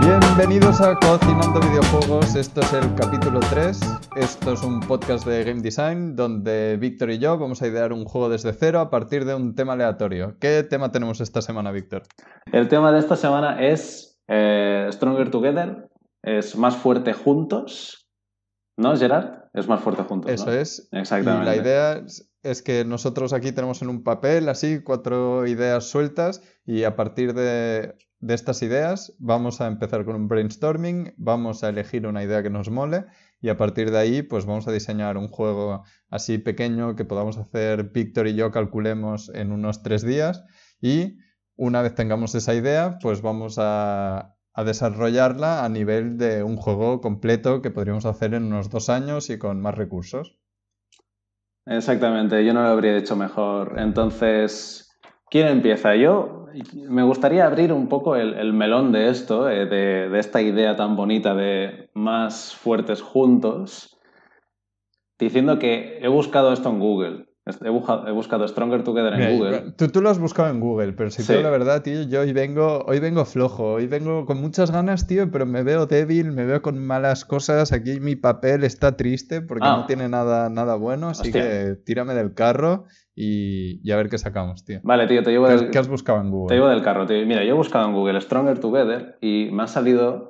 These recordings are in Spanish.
Bienvenidos a Cocinando Videojuegos, esto es el capítulo 3, esto es un podcast de Game Design donde Víctor y yo vamos a idear un juego desde cero a partir de un tema aleatorio. ¿Qué tema tenemos esta semana, Víctor? El tema de esta semana es eh, Stronger Together, es más fuerte juntos, ¿no, Gerard? Es más fuerte juntos. Eso ¿no? es. Exactamente. Y la idea es que nosotros aquí tenemos en un papel así cuatro ideas sueltas y a partir de, de estas ideas vamos a empezar con un brainstorming, vamos a elegir una idea que nos mole y a partir de ahí pues vamos a diseñar un juego así pequeño que podamos hacer Víctor y yo calculemos en unos tres días y una vez tengamos esa idea pues vamos a, a desarrollarla a nivel de un juego completo que podríamos hacer en unos dos años y con más recursos. Exactamente, yo no lo habría hecho mejor. Entonces, ¿quién empieza? Yo me gustaría abrir un poco el, el melón de esto, eh, de, esta idea tan bonita de más fuertes juntos, diciendo que he buscado esto en Google. He, buscado, he buscado Stronger Together en Mira, Google. Tú, tú, lo has buscado en Google, pero si Sí. te digo la verdad, tío, yo hoy vengo, hoy vengo flojo, hoy vengo con muchas ganas, tío, pero me veo débil, me veo con malas cosas. Aquí mi papel está triste porque Ah. no tiene nada, nada bueno, así Hostia. que tírame del carro y, y a ver qué sacamos, tío. Vale, tío, te llevo ¿Qué del, qué has buscado en Google? te llevo del carro. Tío. Mira, yo he buscado en Google Stronger Together y me ha salido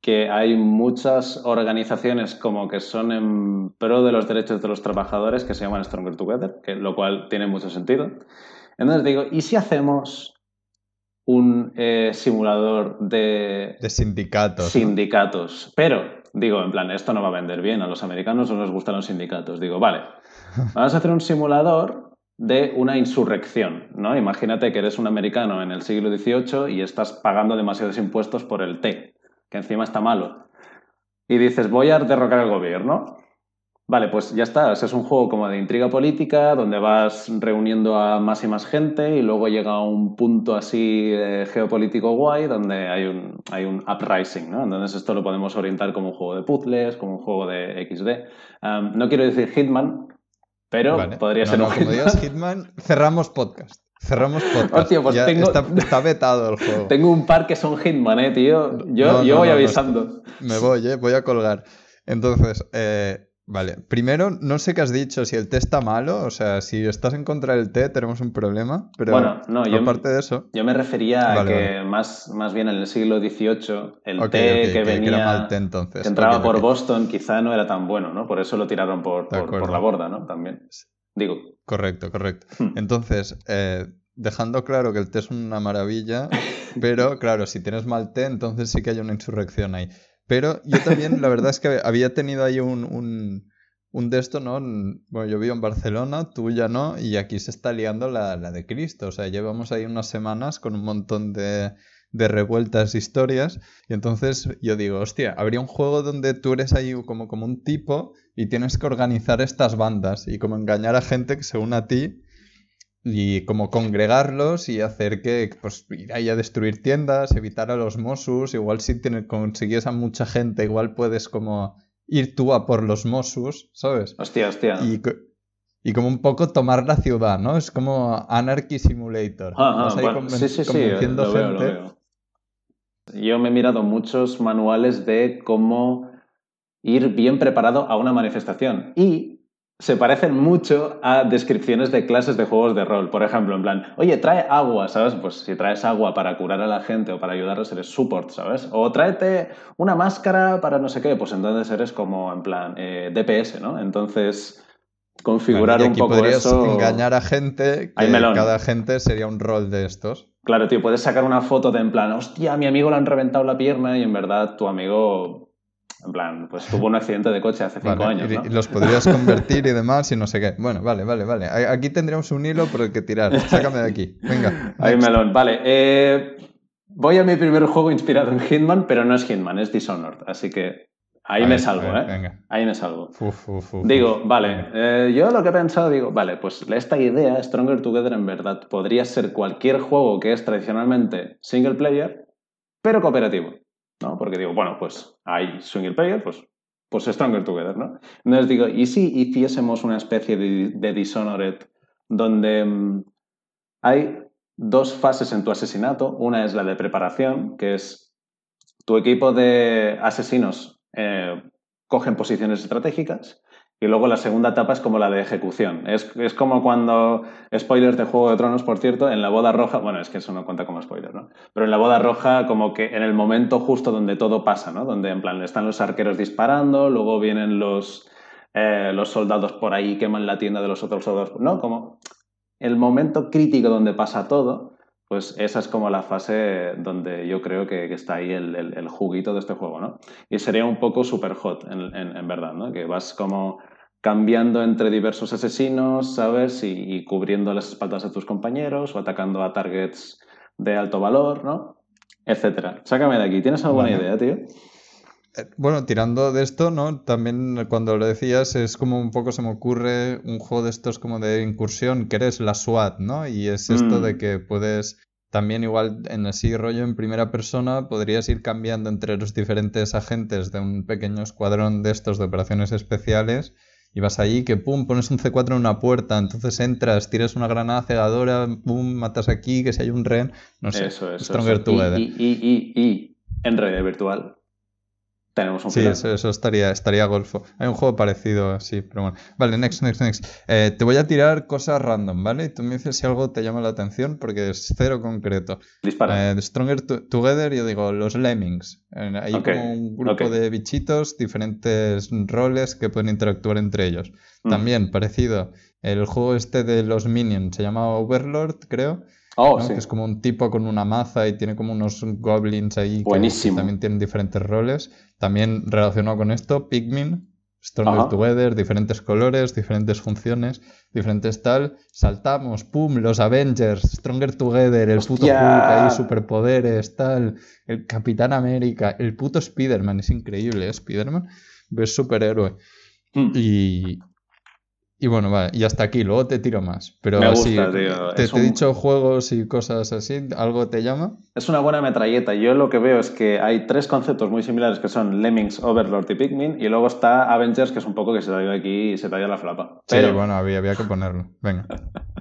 que hay muchas organizaciones como que son en pro de los derechos de los trabajadores que se llaman Stronger Together, que, lo cual tiene mucho sentido. Entonces digo, ¿y si hacemos un eh, simulador de, De sindicatos. ¿no? sindicatos? Pero, digo, en plan, esto no va a vender bien, a los americanos no les gustan los sindicatos. Digo, vale, vamos a hacer un simulador de una insurrección, ¿no? Imagínate que eres un americano en el siglo XVIII y estás pagando demasiados impuestos por el té, que encima está malo. Y dices, voy a derrocar al gobierno. Vale, pues ya está. Es un juego como de intriga política, donde vas reuniendo a más y más gente y luego llega a un punto así eh, geopolítico guay, donde hay un, hay un uprising, ¿no? Entonces esto lo podemos orientar como un juego de puzzles, como un juego de XD. Um, no quiero decir Hitman, pero Vale. podría No, ser no, un como Hitman. digas Hitman, cerramos podcast. Cerramos podcast. Hostia, pues Ya tengo- está, está vetado el juego. Tengo un par que son Hitman, eh, tío. Yo, No, yo no, voy no, avisando. Me voy, ¿eh? Voy a colgar. Entonces, eh, vale. Primero, no sé qué has dicho, si el té está malo, o sea, si estás en contra del té tenemos un problema, pero Bueno, no, yo- aparte de eso... Yo me refería a que vale. más, más bien en el siglo XVIII el té que venía, era mal té entonces. que entraba por. Boston quizá no era tan bueno, ¿no? Por eso lo tiraron por, por la borda, ¿no? También. Digo. Correcto, correcto. Hmm. Entonces, eh, dejando claro que el té es una maravilla, pero claro, si tienes mal té, entonces sí que hay una insurrección ahí. Pero yo también, la verdad es que había tenido ahí un, un, un de esto, ¿no? Bueno, yo vivo en Barcelona, tú ya no, y aquí se está liando la, la de Cristo. O sea, llevamos ahí unas semanas con un montón de, de revueltas historias, y entonces yo digo, hostia, habría un juego donde tú eres ahí como, como un tipo y tienes que organizar estas bandas y como engañar a gente que se una a ti y como congregarlos y hacer que pues ir ahí a destruir tiendas, evitar a los Mossus, igual si tienes, consigues a mucha gente, igual puedes como ir tú a por los Mossus, ¿sabes? Hostia, hostia. Y, y como un poco tomar la ciudad, ¿no? Es como Anarchy Simulator. Vas ahí bueno, conven- sí, sí, sí, gente. veo. Yo me he mirado muchos manuales de cómo ir bien preparado a una manifestación y se parecen mucho a descripciones de clases de juegos de rol. Por ejemplo, en plan, oye, trae agua, ¿sabes? Pues si traes agua para curar a la gente o para ayudarles, eres support, ¿sabes? O tráete una máscara para no sé qué, pues entonces eres como, en plan, eh, DPS, ¿no? Entonces, configurar Vale, y un aquí poco podrías eso... engañar a gente que cada gente sería un rol de estos. Claro, tío, puedes sacar una foto de en plan, hostia, a mi amigo le han reventado la pierna y en verdad tu amigo, en plan, pues tuvo un accidente de coche hace cinco Vale, años, y, ¿no? y los podrías convertir y demás y no sé qué. Bueno, vale, vale, vale. Aquí tendríamos un hilo por el que tirar. Sácame de aquí. Venga. Ahí melón. Vale, eh, voy a mi primer juego inspirado en Hitman, pero no es Hitman, es Dishonored, así que ahí A me salvo, ver, ¿eh? Venga. Ahí me salvo. Uf, uf, uf, Digo, vale, eh, yo lo que he pensado, digo, vale, pues esta idea, Stronger Together, en verdad, podría ser cualquier juego que es tradicionalmente single player, pero cooperativo, ¿no? Porque digo, bueno, pues hay single player, pues pues Stronger Together, ¿no? Entonces digo, ¿y si hiciésemos una especie de, de Dishonored donde mm, hay dos fases en tu asesinato? Una es la de preparación, que es tu equipo de asesinos eh, cogen posiciones estratégicas y luego la segunda etapa es como la de ejecución. Es, es, como cuando, spoiler de Juego de Tronos, por cierto, en la boda roja, bueno, es que eso no cuenta como spoiler, ¿no? Pero en la boda roja, como que en el momento justo donde todo pasa, ¿no? Donde en plan están los arqueros disparando, luego vienen los, eh, los soldados por ahí, queman la tienda de los otros soldados, ¿no? Como el momento crítico donde pasa todo, pues esa es como la fase donde yo creo que, está ahí el, el, juguito de este juego, ¿no? Y sería un poco super hot, en, en verdad, ¿no? Que vas como cambiando entre diversos asesinos, ¿sabes? Y, cubriendo las espaldas de tus compañeros o atacando a targets de alto valor, ¿no? Etcétera. Sácame de aquí. ¿Tienes alguna idea, tío? Bueno, tirando de esto, ¿no? También cuando lo decías es como un poco se me ocurre un juego de estos como de incursión que eres la SWAT, ¿no? Y es esto de mm. que puedes también igual en así rollo en primera persona podrías ir cambiando entre los diferentes agentes de un pequeño escuadrón de estos de operaciones especiales y vas allí que pum, pones un C4 en una puerta, entonces entras, tiras una granada cegadora, pum, matas aquí, que si hay un ren, no sé. Eso, Stronger Together. Y, y, y, y, en red virtual tenemos un Sí, eso, eso, estaría, estaría golfo. Hay un juego parecido, sí, pero bueno. Vale, next, next, next. Eh, te voy a tirar cosas random, ¿vale? Y tú me dices si algo te llama la atención porque es cero concreto. Dispara. Eh, Stronger Together, yo digo, los Lemmings. Eh, hay como un grupo de bichitos, diferentes roles que pueden interactuar entre ellos. Mm. También, parecido, el juego este de los Minions se llama Overlord, creo. Oh, que es como un tipo con una maza y tiene como unos goblins ahí Buenísimo. que también tienen diferentes roles. También relacionado con esto, Pikmin, Stronger Together, diferentes colores, diferentes funciones, diferentes tal. Saltamos, pum, los Avengers, Stronger Together, el puto Hulk ahí, superpoderes, tal, el Capitán América, el puto Spider-Man, es increíble, ¿eh? Spider-Man, es superhéroe. Hmm. Y, y bueno, vale, y hasta aquí, luego te tiro más. Pero Me así, gusta, Te, he dicho juegos y cosas así, ¿algo te llama? Es una buena metralleta. Yo lo que veo es que hay tres conceptos muy similares que son Lemmings, Overlord y Pikmin, y luego está Avengers, que es un poco que se te ha ido aquí y se te ha ido la flapa. Pero... Sí, bueno, había, había que ponerlo. Venga.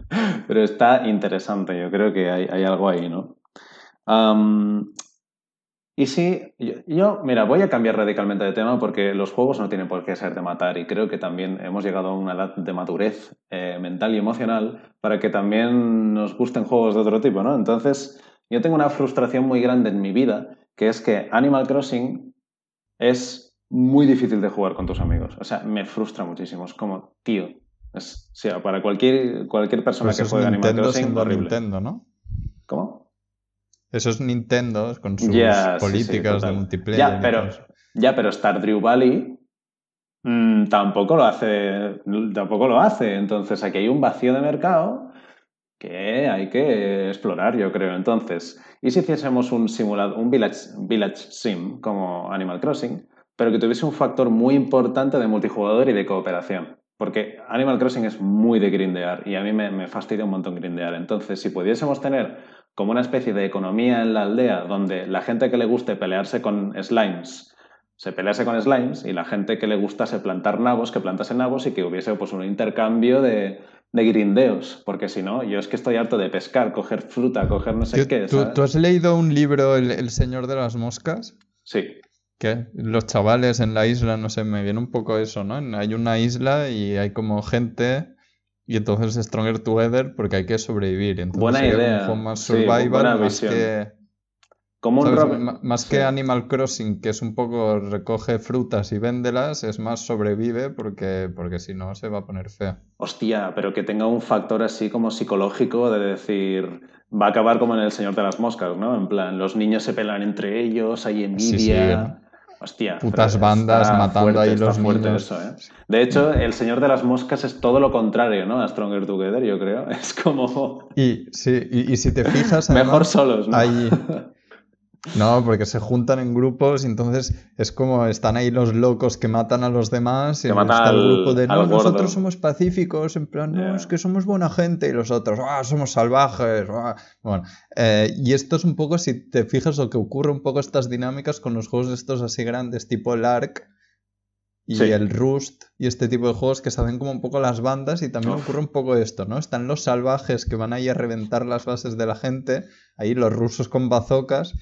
Pero está interesante, yo creo que hay, hay algo ahí, ¿no? Y sí, yo, mira, voy a cambiar radicalmente de tema porque los juegos no tienen por qué ser de matar y creo que también hemos llegado a una edad de madurez eh, mental y emocional para que también nos gusten juegos de otro tipo, ¿no? Entonces, yo tengo una frustración muy grande en mi vida, que es que Animal Crossing es muy difícil de jugar con tus amigos. O sea, me frustra muchísimo. Es como, tío, es, o sea, para cualquier, cualquier persona pues que juegue Animal Crossing, horrible. Nintendo, ¿no? ¿Cómo? Eso es Nintendo con sus políticas de multiplayer. Ya, pero, ya, pero Stardew Valley mm, tampoco lo hace. Tampoco lo hace. Entonces aquí hay un vacío de mercado que hay que explorar, yo creo. Entonces, ¿y si hiciésemos un simulado, un village, village sim como Animal Crossing, pero que tuviese un factor muy importante de multijugador y de cooperación? Porque Animal Crossing es muy de grindear y a mí me, me fastidia un montón grindear. Entonces, si pudiésemos tener como una especie de economía en la aldea donde la gente que le guste pelearse con slimes se pelease con slimes y la gente que le gustase plantar nabos que plantase nabos y que hubiese pues un intercambio de, de grindeos, porque si no, yo es que estoy harto de pescar, coger fruta, coger no sé qué. ¿tú, has leído un libro, el, Señor de las Moscas? Sí. ¿Qué? Los chavales en la isla, no sé, me viene un poco eso, ¿no? Hay una isla y hay como gente y entonces Stronger Together porque hay que sobrevivir. Entonces buena idea. Un más survival más que. Como un Más que Animal Crossing, que es un poco recoge frutas y véndelas, es más sobrevive porque, porque si no se va a poner feo. Hostia, pero que tenga un factor así como psicológico de decir, va a acabar como en El Señor de las Moscas, ¿no? En plan, los niños se pelan entre ellos, hay envidia. Hostia. Putas bandas matando ahí los niños. ¿eh? De hecho, El Señor de las Moscas es todo lo contrario, ¿no? A Stronger Together, yo creo. Es como. Y, sí, y, si te fijas. Mejor solos, ¿no? No, porque se juntan en grupos y entonces es como están ahí los locos que matan a los demás y está el grupo de no, nosotros somos pacíficos, en plan, no, es que somos buena gente y los otros, ah, somos salvajes. Ah". Bueno, eh, y esto es un poco, si te fijas, lo que ocurre un poco estas dinámicas con los juegos estos así grandes, tipo el ARC, y el Rust y este tipo de juegos que se hacen como un poco las bandas y también ocurre un poco esto, ¿no? Están los salvajes que van ahí a reventar las bases de la gente, ahí los rusos con bazocas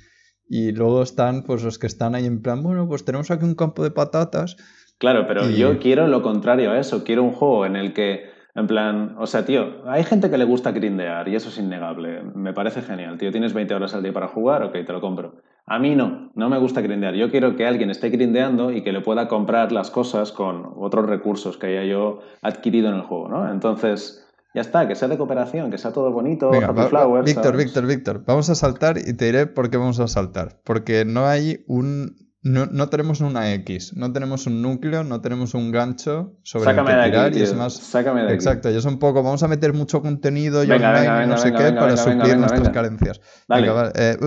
y luego están pues los que están ahí en plan, bueno, pues tenemos aquí un campo de patatas. Claro, pero yo quiero lo contrario a eso, quiero un juego en el que en plan, o sea, tío, hay gente que le gusta grindear y eso es innegable. Me parece genial, tío. Tienes 20 horas al día para jugar, ok, te lo compro. A mí no, no me gusta grindear. Yo quiero que alguien esté grindeando y que le pueda comprar las cosas con otros recursos que haya yo adquirido en el juego, ¿no? Entonces, ya está, que sea de cooperación, que sea todo bonito, Happy Flowers. Víctor, Víctor, Víctor, vamos a saltar y te diré por qué vamos a saltar. Porque no hay un no, no, tenemos una X, no tenemos un núcleo, no tenemos un gancho sobre el que tirar y es más. Sácame de exacto, y es un poco, vamos a meter mucho contenido y online no sé qué para suplir nuestras carencias. Venga, eh,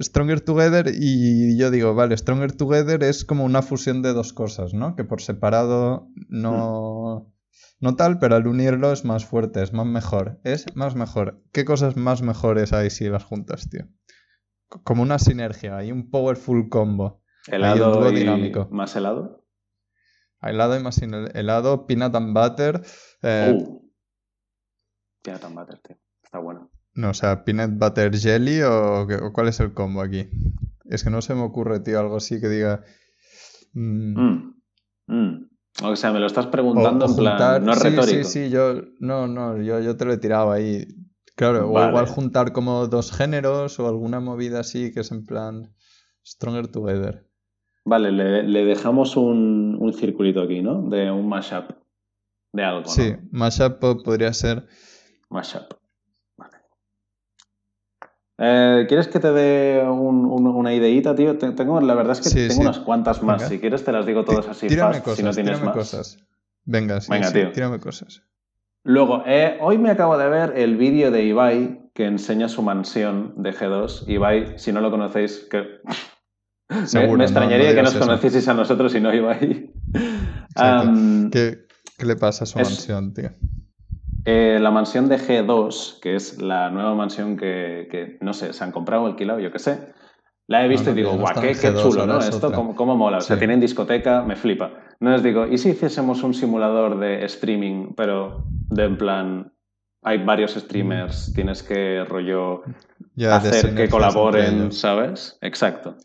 Stronger Together y yo digo, vale, Stronger Together es como una fusión de dos cosas, ¿no? Que por separado no, no tal, pero al unirlo es más fuerte, es más mejor, es más mejor. ¿Qué cosas más mejores hay si las juntas, tío? Como una sinergia, hay un powerful combo. Helado y más helado. Helado y más helado, peanut and butter. Eh, uh. Peanut and butter, tío. Está bueno. No, o sea, peanut butter jelly o, cuál es el combo aquí. Es que no se me ocurre, tío, algo así que diga. Mm. Mm, mm. O sea, me lo estás preguntando en plan. No es sí, retórico. Sí, sí, yo. No, no, yo, yo te lo he tirado ahí. Claro, o igual juntar como dos géneros o alguna movida así que es en plan. Stronger Together. Vale, le, dejamos un, un, circulito aquí, ¿no? De un mashup. De algo. Sí, mashup podría ser. Mashup. Eh, ¿Quieres que te dé una ideita, tío? Tengo, la verdad es que tengo unas cuantas más. Si quieres, te las digo todas así. Tírame cosas, si no tienes más. cosas. Venga, sí, Venga, tío. tírame cosas. Luego, eh, hoy me acabo de ver el vídeo de Ibai que enseña su mansión de G2. Ibai, si no lo conocéis, que me, extrañaría que nos conocieseis a nosotros y no iba ahí. ¿Qué, le pasa a su mansión, tío? Eh, la mansión de G2, que es la nueva mansión que, no sé, se han comprado o alquilado, yo qué sé. La he visto y digo, guau, qué, chulo, ¿no? Esto, ¿cómo, mola? O sea, tienen discoteca, me flipa. No les digo, ¿y si hiciésemos un simulador de streaming, pero de en plan, hay varios streamers, tienes que rollo hacer que colaboren, ¿sabes? Exacto.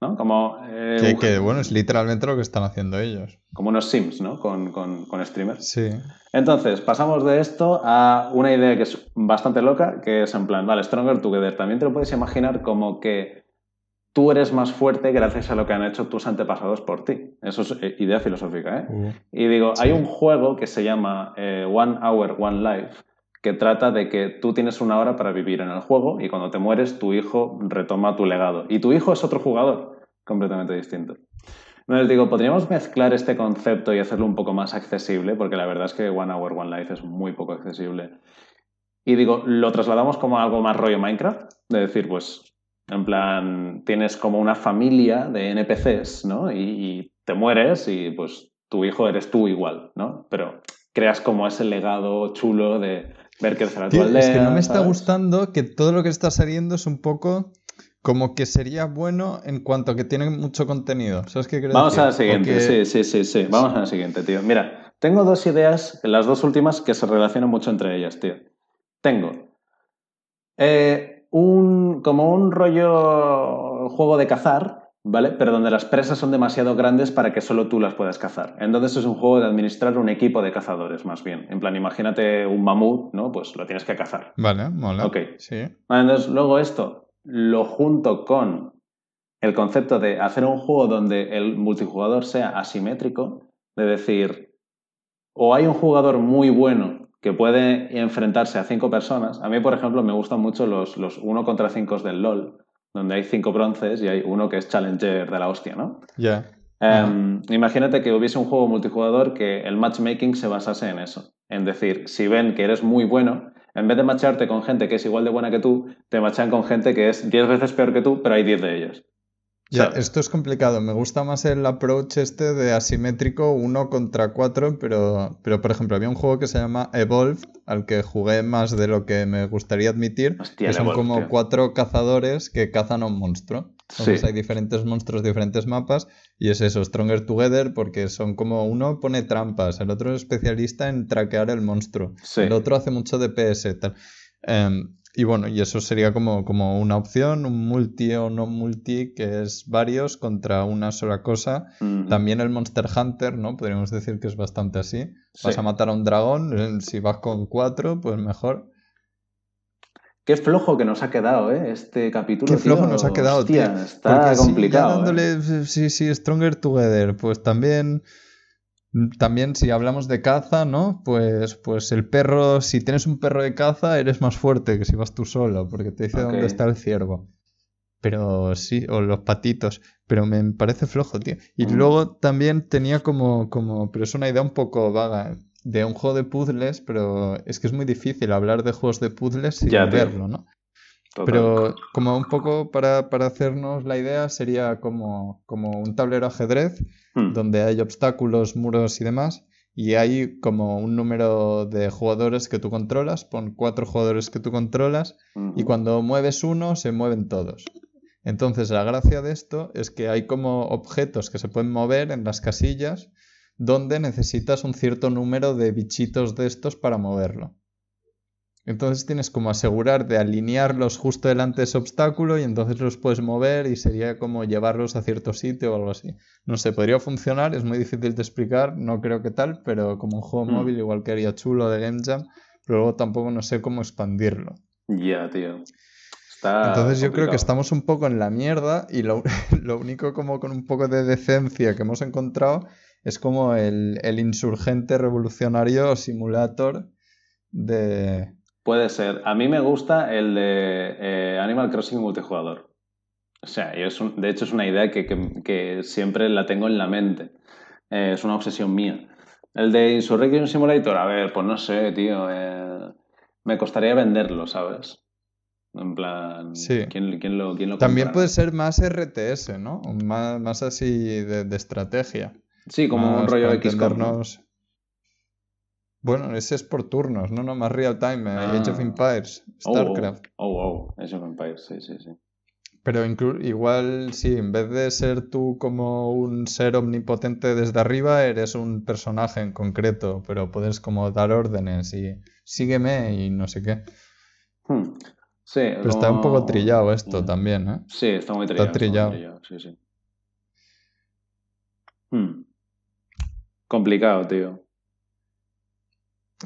¿No? Como, eh, que, bueno, es literalmente lo que están haciendo ellos. Como unos Sims, ¿no? Con, con, con, streamers. Sí. Entonces, pasamos de esto a una idea que es bastante loca, que es en plan, vale, Stronger Together. También te lo puedes imaginar como que tú eres más fuerte gracias a lo que han hecho tus antepasados por ti. Eso es eh, idea filosófica, ¿eh? Uh, y digo, hay un juego que se llama eh, One Hour, One Life, que trata de que tú tienes una hora para vivir en el juego y cuando te mueres tu hijo retoma tu legado. Y tu hijo es otro jugador completamente distinto. No les digo, podríamos mezclar este concepto y hacerlo un poco más accesible, porque la verdad es que One Hour, One Life es muy poco accesible. Y digo, lo trasladamos como algo más rollo Minecraft, de decir, pues, en plan, tienes como una familia de NPCs, ¿no? Y, te mueres y pues tu hijo eres tú igual, ¿no? Pero creas como ese legado chulo de ver crecer a tu aldea. Es que no me está gustando que todo lo que está saliendo es un poco como que sería bueno en cuanto a que tiene mucho contenido. ¿Sabes qué Vamos a la siguiente, sí, sí, sí, sí. Vamos a la siguiente, tío. Mira, tengo dos ideas, las dos últimas, que se relacionan mucho entre ellas, tío. Tengo eh, un, como un rollo juego de cazar, ¿vale? Pero donde las presas son demasiado grandes para que solo tú las puedas cazar. Entonces es un juego de administrar un equipo de cazadores, más bien. En plan, imagínate un mamut, ¿no? Pues lo tienes que cazar. Vale, mola. Ok. Sí. entonces, luego esto lo junto con el concepto de hacer un juego donde el multijugador sea asimétrico, de decir, o hay un jugador muy bueno que puede enfrentarse a cinco personas. A mí, por ejemplo, me gustan mucho los, los uno contra cinco del LOL, donde hay cinco bronces y hay uno que es challenger de la hostia, ¿no? Ya. Em, imagínate que hubiese un juego multijugador que el matchmaking se basase en eso. En decir, si ven que eres muy bueno, en vez de macharte con gente que es igual de buena que tú, te machan con gente que es 10 veces peor que tú, pero hay 10 de ellos. Ya, esto es complicado. Me gusta más el approach este de asimétrico uno contra cuatro, pero, pero por ejemplo, había un juego que se llama Evolve, al que jugué más de lo que me gustaría admitir, que son como cuatro cazadores que cazan a un monstruo. Entonces hay diferentes monstruos, diferentes mapas, y es eso, Stronger Together, porque son como uno pone trampas, el otro es especialista en traquear el monstruo, el otro hace mucho DPS, tal. Em, y bueno, y eso sería como, como una opción, un multi o no multi, que es varios contra una sola cosa. También el Monster Hunter, ¿no? Podríamos decir que es bastante así. Vas a matar a un dragón, si vas con cuatro, pues mejor. Qué flojo que nos ha quedado, ¿eh? Este capítulo. Qué flojo nos ha quedado, tío. Está complicado. ¿eh? dándole, sí, sí, Stronger Together, pues también también si hablamos de caza, ¿no? Pues, pues el perro, si tienes un perro de caza, eres más fuerte que si vas tú solo, porque te dice dónde está el ciervo. Pero sí, o los patitos. Pero me parece flojo, tío. Y mm. luego también tenía como, como, pero es una idea un poco vaga, de un juego de puzzles, pero es que es muy difícil hablar de juegos de puzzles sin verlo, ¿no? Pero como un poco para, para, hacernos la idea sería como, como un tablero ajedrez hmm. donde hay obstáculos, muros y demás. Y hay como un número de jugadores que tú controlas, pon cuatro jugadores que tú controlas y cuando mueves uno se mueven todos. Entonces la gracia de esto es que hay como objetos que se pueden mover en las casillas donde necesitas un cierto número de bichitos de estos para moverlo. Entonces tienes como asegurar de alinearlos justo delante de ese obstáculo y entonces los puedes mover y sería como llevarlos a cierto sitio o algo así. No sé, podría funcionar, es muy difícil de explicar, no creo que tal, pero como un juego hmm. móvil igual que haría chulo de Game Jam, pero luego tampoco no sé cómo expandirlo. Ya, tío. Entonces yo creo que estamos un poco en la mierda y lo, único como con un poco de decencia que hemos encontrado es como el, el insurgente revolucionario simulator de, Puede ser. A mí me gusta el de eh, Animal Crossing multijugador. O sea, yo de hecho es una idea que, siempre la tengo en la mente. Eh, es una obsesión mía. El de Insurrection Simulator, a ver, pues no sé, tío. Eh, me costaría venderlo, ¿sabes? En plan, sí. ¿quién, lo, quién También puede ser más RTS, ¿no? Más, así de, estrategia. Sí, como un rollo de XCOM. Bueno, ese es por turnos, no, no, más real time, eh, Age of ah. Empires, oh, oh, StarCraft. Oh, oh, Age of Empires, sí, sí, sí. Pero igual, sí, en vez de ser tú como un ser omnipotente desde arriba, eres un personaje en concreto, pero puedes como dar órdenes y sígueme y no sé qué. Hmm. Sí, pero está un poco trillado esto hmm. también, ¿eh? Sí, está muy trillado. Está trillado. Sí, sí. Hmm. Complicado, tío.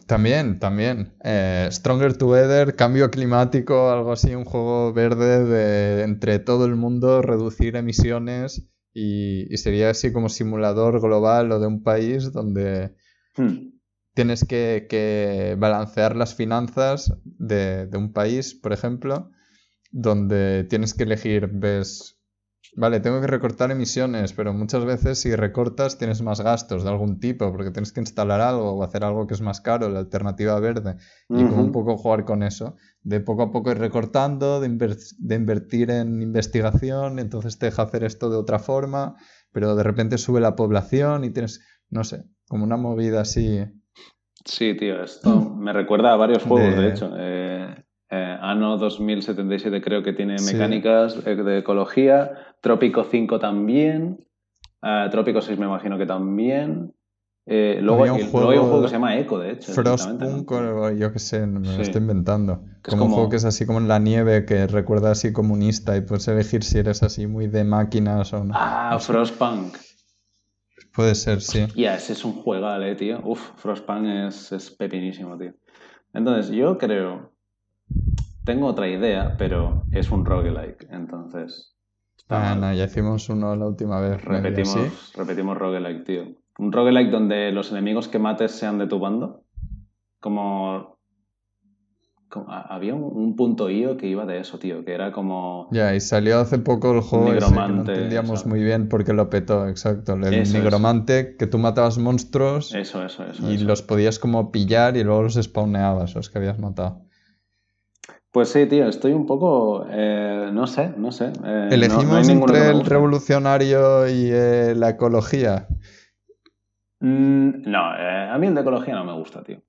También, también. Eh, Stronger Together, cambio climático, algo así, un juego verde de entre todo el mundo, reducir emisiones y, sería así como simulador global o de un país donde hmm. tienes que, balancear las finanzas de, de, un país, por ejemplo, donde tienes que elegir, ves Vale, tengo que recortar emisiones, pero muchas veces si recortas tienes más gastos de algún tipo, porque tienes que instalar algo o hacer algo que es más caro, la alternativa verde, y como un poco jugar con eso, de poco a poco ir recortando, de, invertir en investigación, entonces te deja hacer esto de otra forma, pero de repente sube la población y tienes, no sé, como una movida así. Sí, tío, esto me recuerda a varios juegos, de, hecho. Eh, eh, Anno 2077 creo que tiene mecánicas eh, de ecología. Trópico 5 también. Uh, Trópico 6 me imagino que también. Eh, luego, hay un, juego, que se llama Echo, de hecho. Frostpunk, yo qué sé, me lo estoy inventando. como, un juego que es así como en la nieve, que recuerda así comunista y puedes elegir si eres así muy de máquinas o no. Ah, Frostpunk. Puede ser, sí. Ya, ese es un juego, eh, tío. Uf, Frostpunk es, es pepinísimo, tío. Entonces, yo creo tengo otra idea, pero es un roguelike, entonces... Ah, no, ya hicimos uno la última vez. Repetimos, repetimos roguelike, tío. Un roguelike donde los enemigos que mates sean de tu bando. Como... había un, punto IO que iba de eso, tío, que era como... Ya, y salió hace poco el juego ese que no entendíamos muy bien porque lo petó, exacto. El nigromante, que tú matabas monstruos... Eso, eso, eso. Y los podías como pillar y luego los spawneabas, los que habías matado. Pues sí, tío, estoy un poco, eh, no sé, no sé. Eh, Elegimos entre el revolucionario y eh, la ecología. Mm, no, a mí el de ecología no me gusta, tío.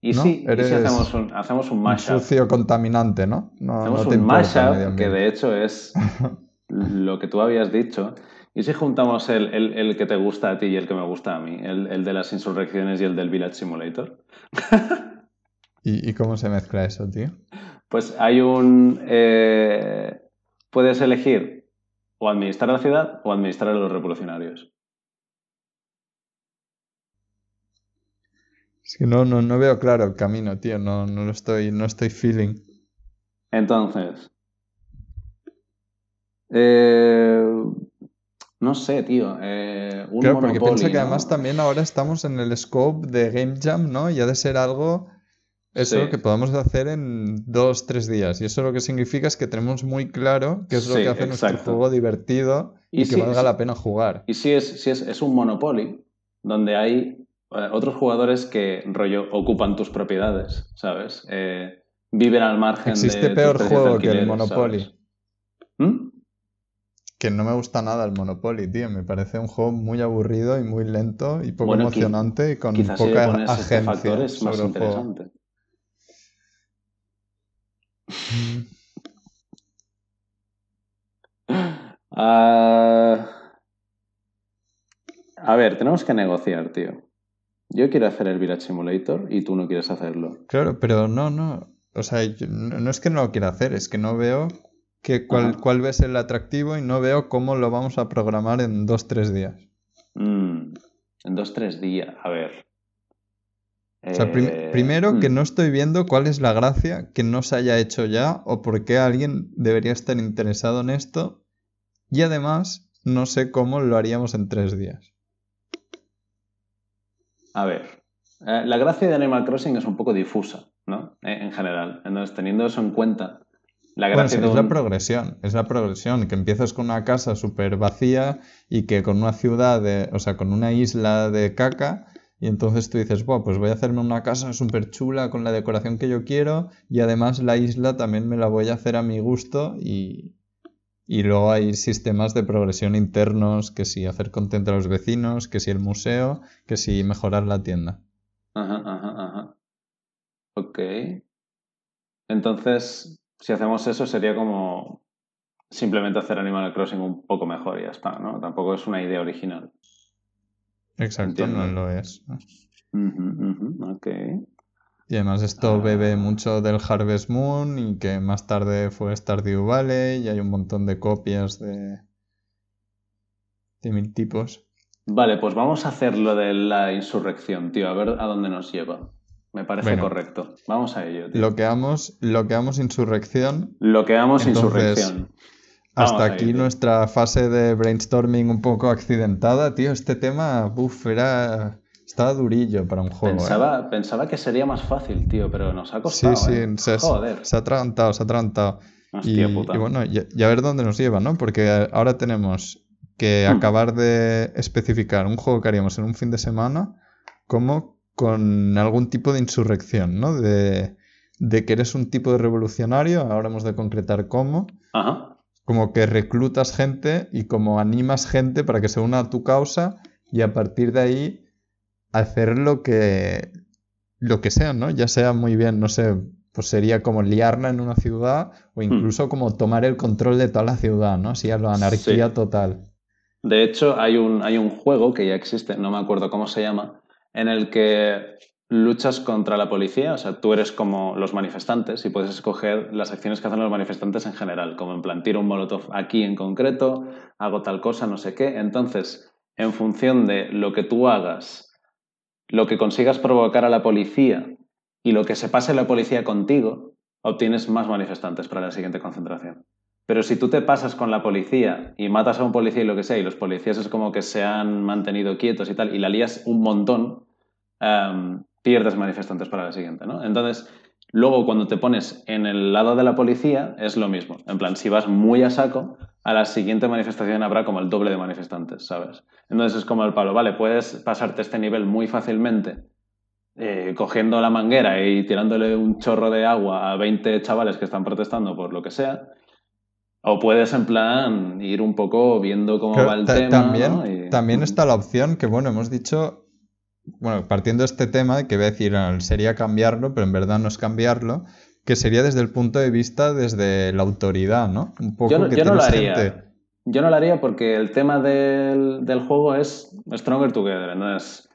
Y sí, y hacemos un, hacemos un mashup. sucio contaminante, ¿no? hacemos un mashup que de hecho es lo que tú habías dicho, ¿y si juntamos el, que te gusta a ti y el que me gusta a mí? El, de las insurrecciones y el del Village Simulator. ¿Y, cómo se mezcla eso, tío? Pues hay un... Eh, puedes elegir o administrar la ciudad o administrar a los revolucionarios. Que no, no, no veo claro el camino, tío. No, no lo estoy, no estoy feeling. Entonces. Eh, no sé, tío. Eh, un claro, porque piensa que además también ahora estamos en el scope de Game Jam, ¿no? Y ha de ser algo. Eso que podamos hacer en dos, tres días. Y eso lo que significa es que tenemos muy claro qué es lo que hace nuestro juego divertido y, que valga la pena jugar. Y si es, si es, es un Monopoly, donde hay eh, otros jugadores que, rollo, ocupan tus propiedades, ¿sabes? Eh, viven al margen ¿Existe de. peor juego que el Monopoly? ¿Mm? Que no me gusta nada el Monopoly, tío. Me parece un juego muy aburrido y muy lento y poco emocionante y con poca este agencia. factor es más interesante. Ah, a ver, tenemos que negociar, tío. Yo quiero hacer el Village Simulator y tú no quieres hacerlo. Claro, pero no, no. O sea, no es que no lo quiera hacer, es que no veo que cuál, cuál ves el atractivo y no veo cómo lo vamos a programar en dos, tres días. Mm, en dos, tres días, a ver. O sea, eh, primero que mm. no estoy viendo cuál es la gracia que no se haya hecho ya o por qué alguien debería estar interesado en esto. Y además, no sé cómo lo haríamos en tres días. A ver, eh, la gracia de Animal Crossing es un poco difusa, ¿no? Eh, en general. Entonces, teniendo eso en cuenta, la gracia es la progresión, es la progresión, que empiezas con una casa súper vacía y que con una ciudad, de, o sea, con una isla de caca, y entonces tú dices, bueno, pues voy a hacerme una casa súper chula con la decoración que yo quiero y además la isla también me la voy a hacer a mi gusto y, y luego hay sistemas de progresión internos, que si hacer contento a los vecinos, que si el museo, que si mejorar la tienda. Ajá, ajá, ajá. Ok. Entonces, si hacemos eso, sería como simplemente hacer Animal Crossing un poco mejor y ya está, ¿no? Tampoco es una idea original. Exacto, no lo es. Y además esto bebe mucho del Harvest Moon y que más tarde fue Stardew Valley y hay un montón de copias de, de mil tipos. Vale, pues vamos a hacer lo de la insurrección, tío, a ver a dónde nos lleva. Me parece correcto. Vamos a ello. Tío. Lo que amos, lo que amos insurrección. Lo que amos insurrección. Hasta aquí nuestra fase de brainstorming un poco accidentada, tío. Este tema, uff, era estaba durillo para un juego. Pensaba, ¿eh? pensaba que sería más fácil, tío, pero nos ha costado. Sí, sí, ¿eh? se, Joder. se ha atragantado, se ha atragantado. y, bueno, y, a ver dónde nos lleva, ¿no? Porque ahora tenemos que hmm. acabar de especificar un juego que haríamos en un fin de semana como con algún tipo de insurrección, ¿no? De, de que eres un tipo de revolucionario, ahora hemos de concretar cómo. Ajá. Como que reclutas gente y como animas gente para que se una a tu causa y a partir de ahí hacer lo que, lo que sea, ¿no? Ya sea muy bien, no sé, pues sería como liarla en una ciudad o hmm. incluso como tomar el control de toda la ciudad, ¿no? Así a la anarquía total. De hecho, hay un, hay un juego que ya existe, no me acuerdo cómo se llama, en el que luchas contra la policía, o sea, tú eres como los manifestantes y puedes escoger las acciones que hacen los manifestantes en general, como en plan, tiro un molotov aquí en concreto, hago tal cosa, no sé qué. Entonces, en función de lo que tú hagas lo que consigas provocar a la policía y lo que se pase la policía contigo, obtienes más manifestantes para la siguiente concentración. Pero si tú te pasas con la policía y matas a un policía y lo que sea, y los policías es como que se han mantenido quietos y tal, y la lías un montón, em, pierdes manifestantes para la siguiente, ¿no? Entonces, luego cuando te pones en el lado de la policía, es lo mismo. En plan, si vas muy a saco, a la siguiente manifestación habrá como el doble de manifestantes, ¿sabes? Entonces es como el palo, vale, puedes pasarte este nivel muy fácilmente eh, cogiendo la manguera y tirándole un chorro de agua a 20 chavales que están protestando por lo que sea. O puedes en plan ir un poco viendo cómo va el tema. También, también está la opción que, bueno, hemos dicho, bueno, partiendo de este tema, que voy a decir, sería cambiarlo, pero en verdad no es cambiarlo, que sería desde el punto de vista desde la autoridad, ¿no? Un poco yo no, lo haría. yo no lo haría porque el tema del, del juego es Stronger Together, entonces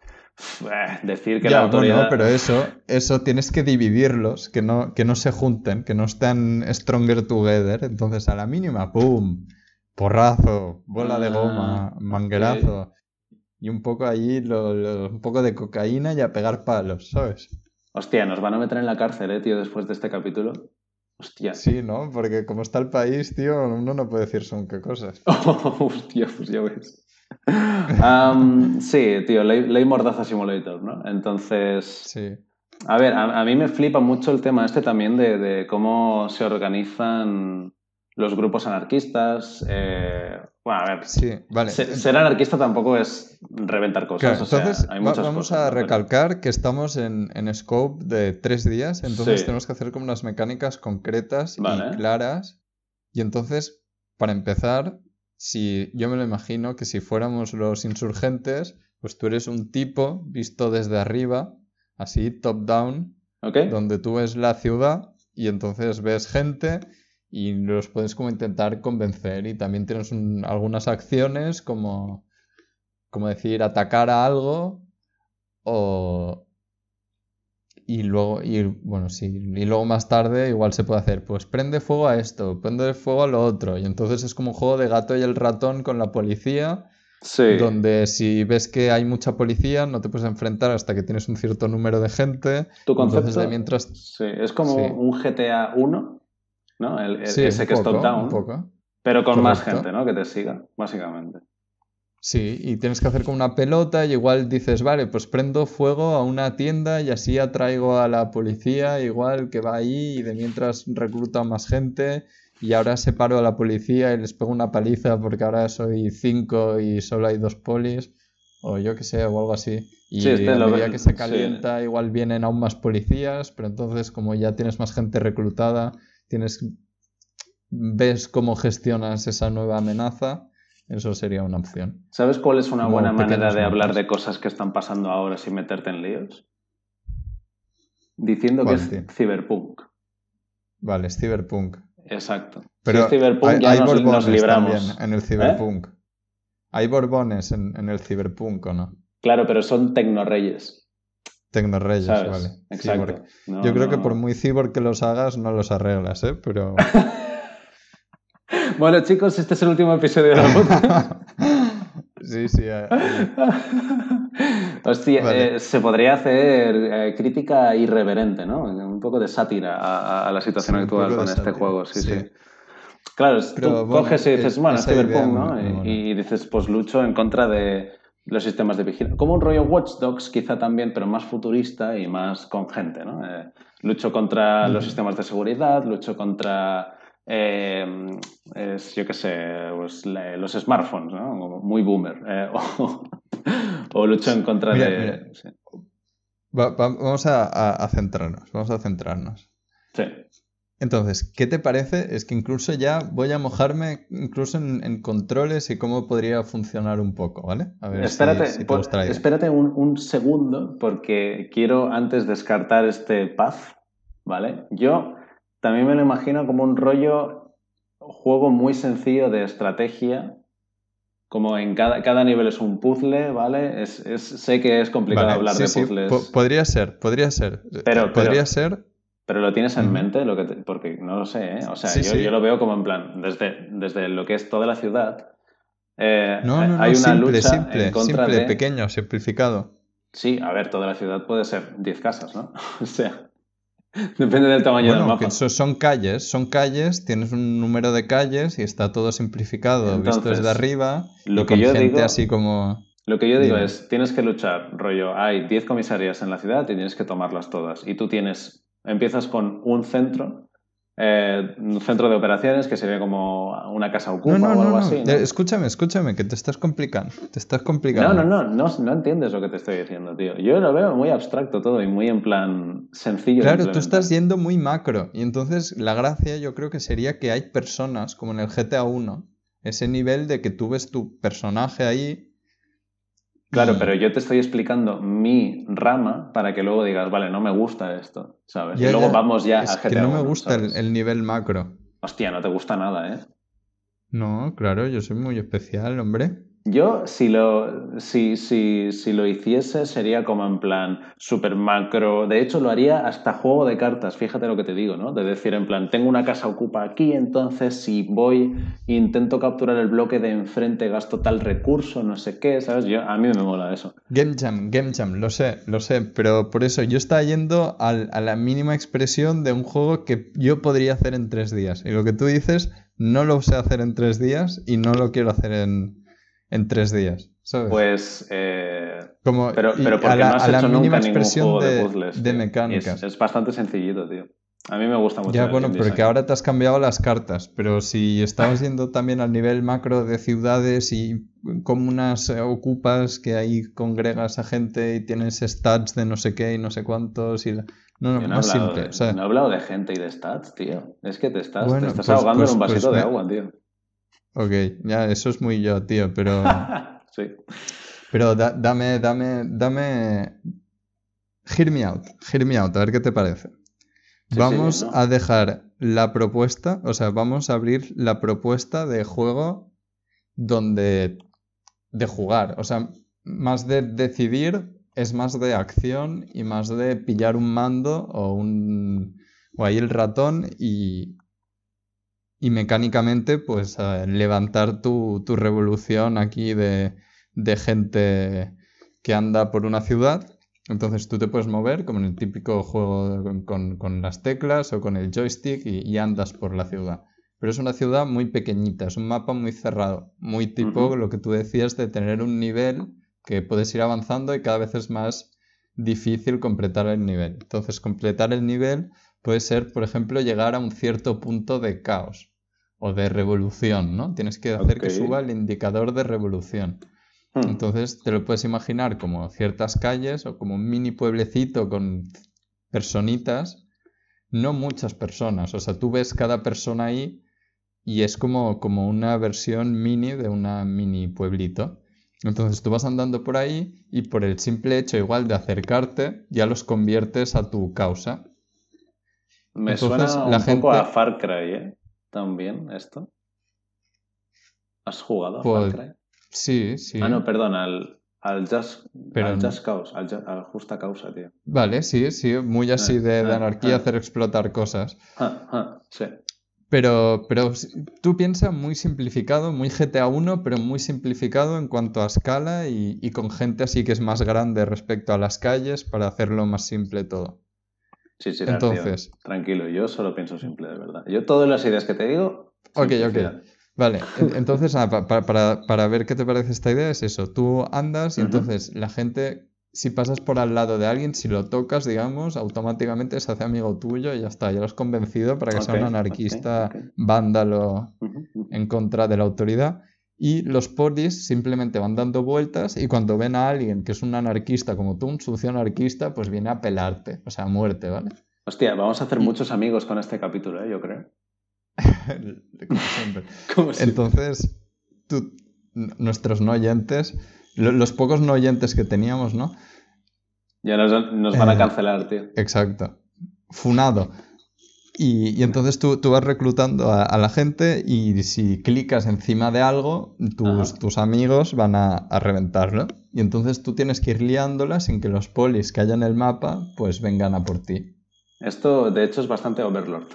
eh, decir que la autoridad... pero eso, eso tienes que dividirlos, que no, que no se junten, que no estén Stronger Together, entonces a la mínima, ¡pum! Porrazo, bola de goma, ah, manguerazo. Y un poco allí, un poco de cocaína y a pegar palos, ¿sabes? Hostia, nos van a meter en la cárcel, eh, tío, después de este capítulo. Hostia. Sí, ¿no? Porque como está el país, tío, uno no puede decir son qué cosas. hostia, pues ya ves. sí, tío, ley, Mordaza Simulator, ¿no? Entonces. Sí. A ver, a, mí me flipa mucho el tema este también de, cómo se organizan los grupos anarquistas. Eh, bueno, a ver. Sí, vale. Ser, anarquista tampoco es reventar cosas. entonces, vamos a recalcar que estamos en, scope de tres días, entonces tenemos que hacer como unas mecánicas concretas y claras. Y entonces, para empezar, si yo me lo imagino que si fuéramos los insurgentes, pues tú eres un tipo visto desde arriba, así top down, donde tú ves la ciudad y entonces ves gente y los puedes como intentar convencer y también tienes algunas acciones como, como decir atacar a algo o, y luego, y, bueno, sí, y luego más tarde igual se puede hacer, pues prende fuego a esto, prende fuego a lo otro. Y entonces es como un juego de gato y el ratón con la policía. Sí. Donde si ves que hay mucha policía, no te puedes enfrentar hasta que tienes un cierto número de gente. Tu concepto. De mientras... Sí, es como un GTA 1, ¿no? El, ese que es top down. poco. Pero con más gente, ¿no? Que te siga, básicamente. Sí, y tienes que hacer con una pelota y igual dices, vale, pues prendo fuego a una tienda y así atraigo a la policía, igual que va ahí y de mientras recluta más gente y ahora separo a la policía y les pego una paliza porque ahora soy cinco y solo hay dos polis o yo que sé, o algo así. Y este a medida que se calienta igual vienen aún más policías, pero entonces como ya tienes más gente reclutada, tienes ves cómo gestionas esa nueva amenaza eso sería una opción. ¿Sabes cuál es una buena manera de hablar de cosas que están pasando ahora sin meterte en líos? Diciendo que es cyberpunk. Vale, es cyberpunk. Exacto. Pero si es cyberpunk ya nos, libramos. en el cyberpunk. ¿Eh? Hay borbones en, el cyberpunk, ¿o no? Claro, pero son tecnoreyes. Tecnorreyes, vale. Exacto. Yo creo que por muy cyborg que los hagas, no los arreglas, ¿eh? Pero. Bueno, chicos, este es el último episodio de la podcast. sí, sí. Eh, Hostia, eh, se podría hacer eh, crítica irreverente, ¿no? Un poco de sátira a, la situación actual con este juego, sí, sí. Claro, tú coges y dices, bueno, es Cyberpunk, ¿no? Y, dices, pues lucho en contra de los sistemas de vigilancia. Como un rollo Watch Dogs, quizá también, pero más futurista y más con gente, ¿no? lucho contra los sistemas de seguridad, lucho contra eh, es, yo qué sé, pues, los smartphones, ¿no? Muy boomer. Eh, o, lucho en contra de... vamos a, centrarnos, vamos a centrarnos. Sí. Entonces, ¿qué te parece? Es que incluso ya voy a mojarme incluso en, controles y cómo podría funcionar un poco, ¿vale? A ver espérate, si, espérate un, un, segundo porque quiero antes descartar este path, ¿vale? Yo también me lo imagino como un rollo juego muy sencillo de estrategia. Como en cada, cada nivel es un puzzle, ¿vale? Es, sé que es complicado hablar de puzzles. podría ser, podría ser. Pero, podría ser. Pero lo tienes en mente, lo que porque no lo sé, ¿eh? O sea, yo, lo veo como en plan, desde, desde lo que es toda la ciudad. Eh, no, no, hay una lucha simple, en contra simple, pequeño, simplificado. Sí, a ver, toda la ciudad puede ser 10 casas, ¿no? o sea. Depende del tamaño del mapa. son calles, son calles, tienes un número de calles y está todo simplificado, visto desde arriba. Lo que yo digo, así como. Lo que yo digo es, tienes que luchar, rollo, hay 10 comisarías en la ciudad y tienes que tomarlas todas. Y tú tienes, empiezas con un centro eh, un centro de operaciones que sería como una casa ocupa o algo así. Escúchame, escúchame, que te estás complicando. Te estás complicando. No, no, no, no, entiendes lo que te estoy diciendo, tío. Yo lo veo muy abstracto todo y muy en plan sencillo. Claro, tú estás yendo muy macro. Y entonces la gracia yo creo que sería que hay personas, como en el GTA 1, ese nivel de que tú ves tu personaje ahí Claro, pero yo te estoy explicando mi rama para que luego digas, vale, no me gusta esto, ¿sabes? y luego vamos ya es a GTA. Que no me gusta el, nivel macro. Hostia, no te gusta nada, ¿eh? No, claro, yo soy muy especial, hombre. Yo, si lo, si, si, si lo hiciese, sería como en plan super macro. De hecho, lo haría hasta juego de cartas, fíjate lo que te digo, ¿no? De decir, en plan, tengo una casa ocupa aquí, entonces si voy intento capturar el bloque de enfrente, gasto tal recurso, no sé qué, ¿sabes? Yo, a mí me mola eso. Game Jam, Game Jam, lo sé, lo sé, pero por eso yo estaba yendo al, a la mínima expresión de un juego que yo podría hacer en tres días. Y lo que tú dices, no lo sé hacer en tres días y no lo quiero hacer en en tres días, ¿sabes? Pues. Eh, Como, pero, pero a porque la- no has a la hecho mínima nunca ningún expresión juego de, de- puzzles. de mecánicas. Es, es bastante sencillito, tío. A mí me gusta mucho. Ya, el bueno, porque design. ahora te has cambiado las cartas, pero si estabas yendo también al nivel macro de ciudades y comunas ocupas que ahí congregas a gente y tienes stats de no sé qué y no sé cuántos y... la- No, no, más simple. de, o sea, no he hablado de gente y de stats, tío. Es que te estás, Bueno, te estás pues- ahogando pues- en un vasito pues de me- agua, tío. Ok, ya, eso es muy yo, tío, pero... sí. Pero da- dame, dame, dame... Hear me out, hear me out, a ver qué te parece. Sí, Vamos sí, ¿no? a dejar la propuesta, o sea, vamos a abrir la propuesta de juego donde... de jugar, o sea, más de decidir es más de acción y más de pillar un mando o un... o ahí el ratón y... y mecánicamente pues eh, levantar tu, tu revolución aquí de, de gente que anda por una ciudad entonces tú te puedes mover como en el típico juego con, con- las teclas o con el joystick y, y andas por la ciudad. Pero es una ciudad muy pequeñita, es un mapa muy cerrado, muy tipo lo que tú decías de tener un nivel que puedes ir avanzando y cada vez es más difícil completar el nivel. Entonces completar el nivel puede ser, por ejemplo, llegar a un cierto punto de caos o de revolución, ¿no? Tienes que hacer que suba el indicador de revolución. Hmm. Entonces te lo puedes imaginar como ciertas calles o como un mini pueblecito con personitas, no muchas personas. O sea, tú ves cada persona ahí y es como, como una versión mini de una mini pueblito. Entonces tú vas andando por ahí y por el simple hecho igual de acercarte ya los conviertes a tu causa. Me Entonces, suena la un poco gente- a Far Cry, ¿eh? También, esto. ¿Has jugado a Pues, Far Cry? Sí, sí. Ah, no, perdón, al, al Just, Pero al no- Just Cause, al, Ju- al Justa Causa, tío. Vale, sí, sí, muy así Ah, de, de ah, anarquía, ah. hacer explotar cosas. Sí. Pero, pero tú piensas muy simplificado, muy GTA 1, pero muy simplificado en cuanto a escala y, y con gente así que es más grande respecto a las calles para hacerlo más simple todo. Sí, sí, tío. Entonces, Tranquilo, yo solo pienso simple, de verdad. Yo todas las ideas que te digo... Ok, ok. vale, en- entonces ah, pa- pa- para, para ver qué te parece esta idea es eso, tú andas y entonces la gente, si pasas por al lado de alguien, si lo tocas, digamos, automáticamente se hace amigo tuyo y ya está, ya lo has convencido para que sea un anarquista vándalo en contra de la autoridad y los polis simplemente van dando vueltas y cuando ven a alguien que es un anarquista como tú, un sucio anarquista, pues viene a pelarte, o sea, a muerte, ¿vale? Hostia, vamos a hacer muchos amigos con este capítulo, ¿eh? yo creo. Como siempre. Como Entonces, tú- nuestros no oyentes, lo- los pocos no oyentes que teníamos, ¿no? Ya nos, nos van a Eh, cancelar, tío. Exacto. Funado. Y, y entonces tú, tú vas reclutando a, a la gente y si clicas encima de algo, tus, tus amigos van a, a reventarlo. Y entonces tú tienes que ir liándola sin que los polis que haya en el mapa pues vengan a por ti. Esto, de hecho, es bastante Overlord,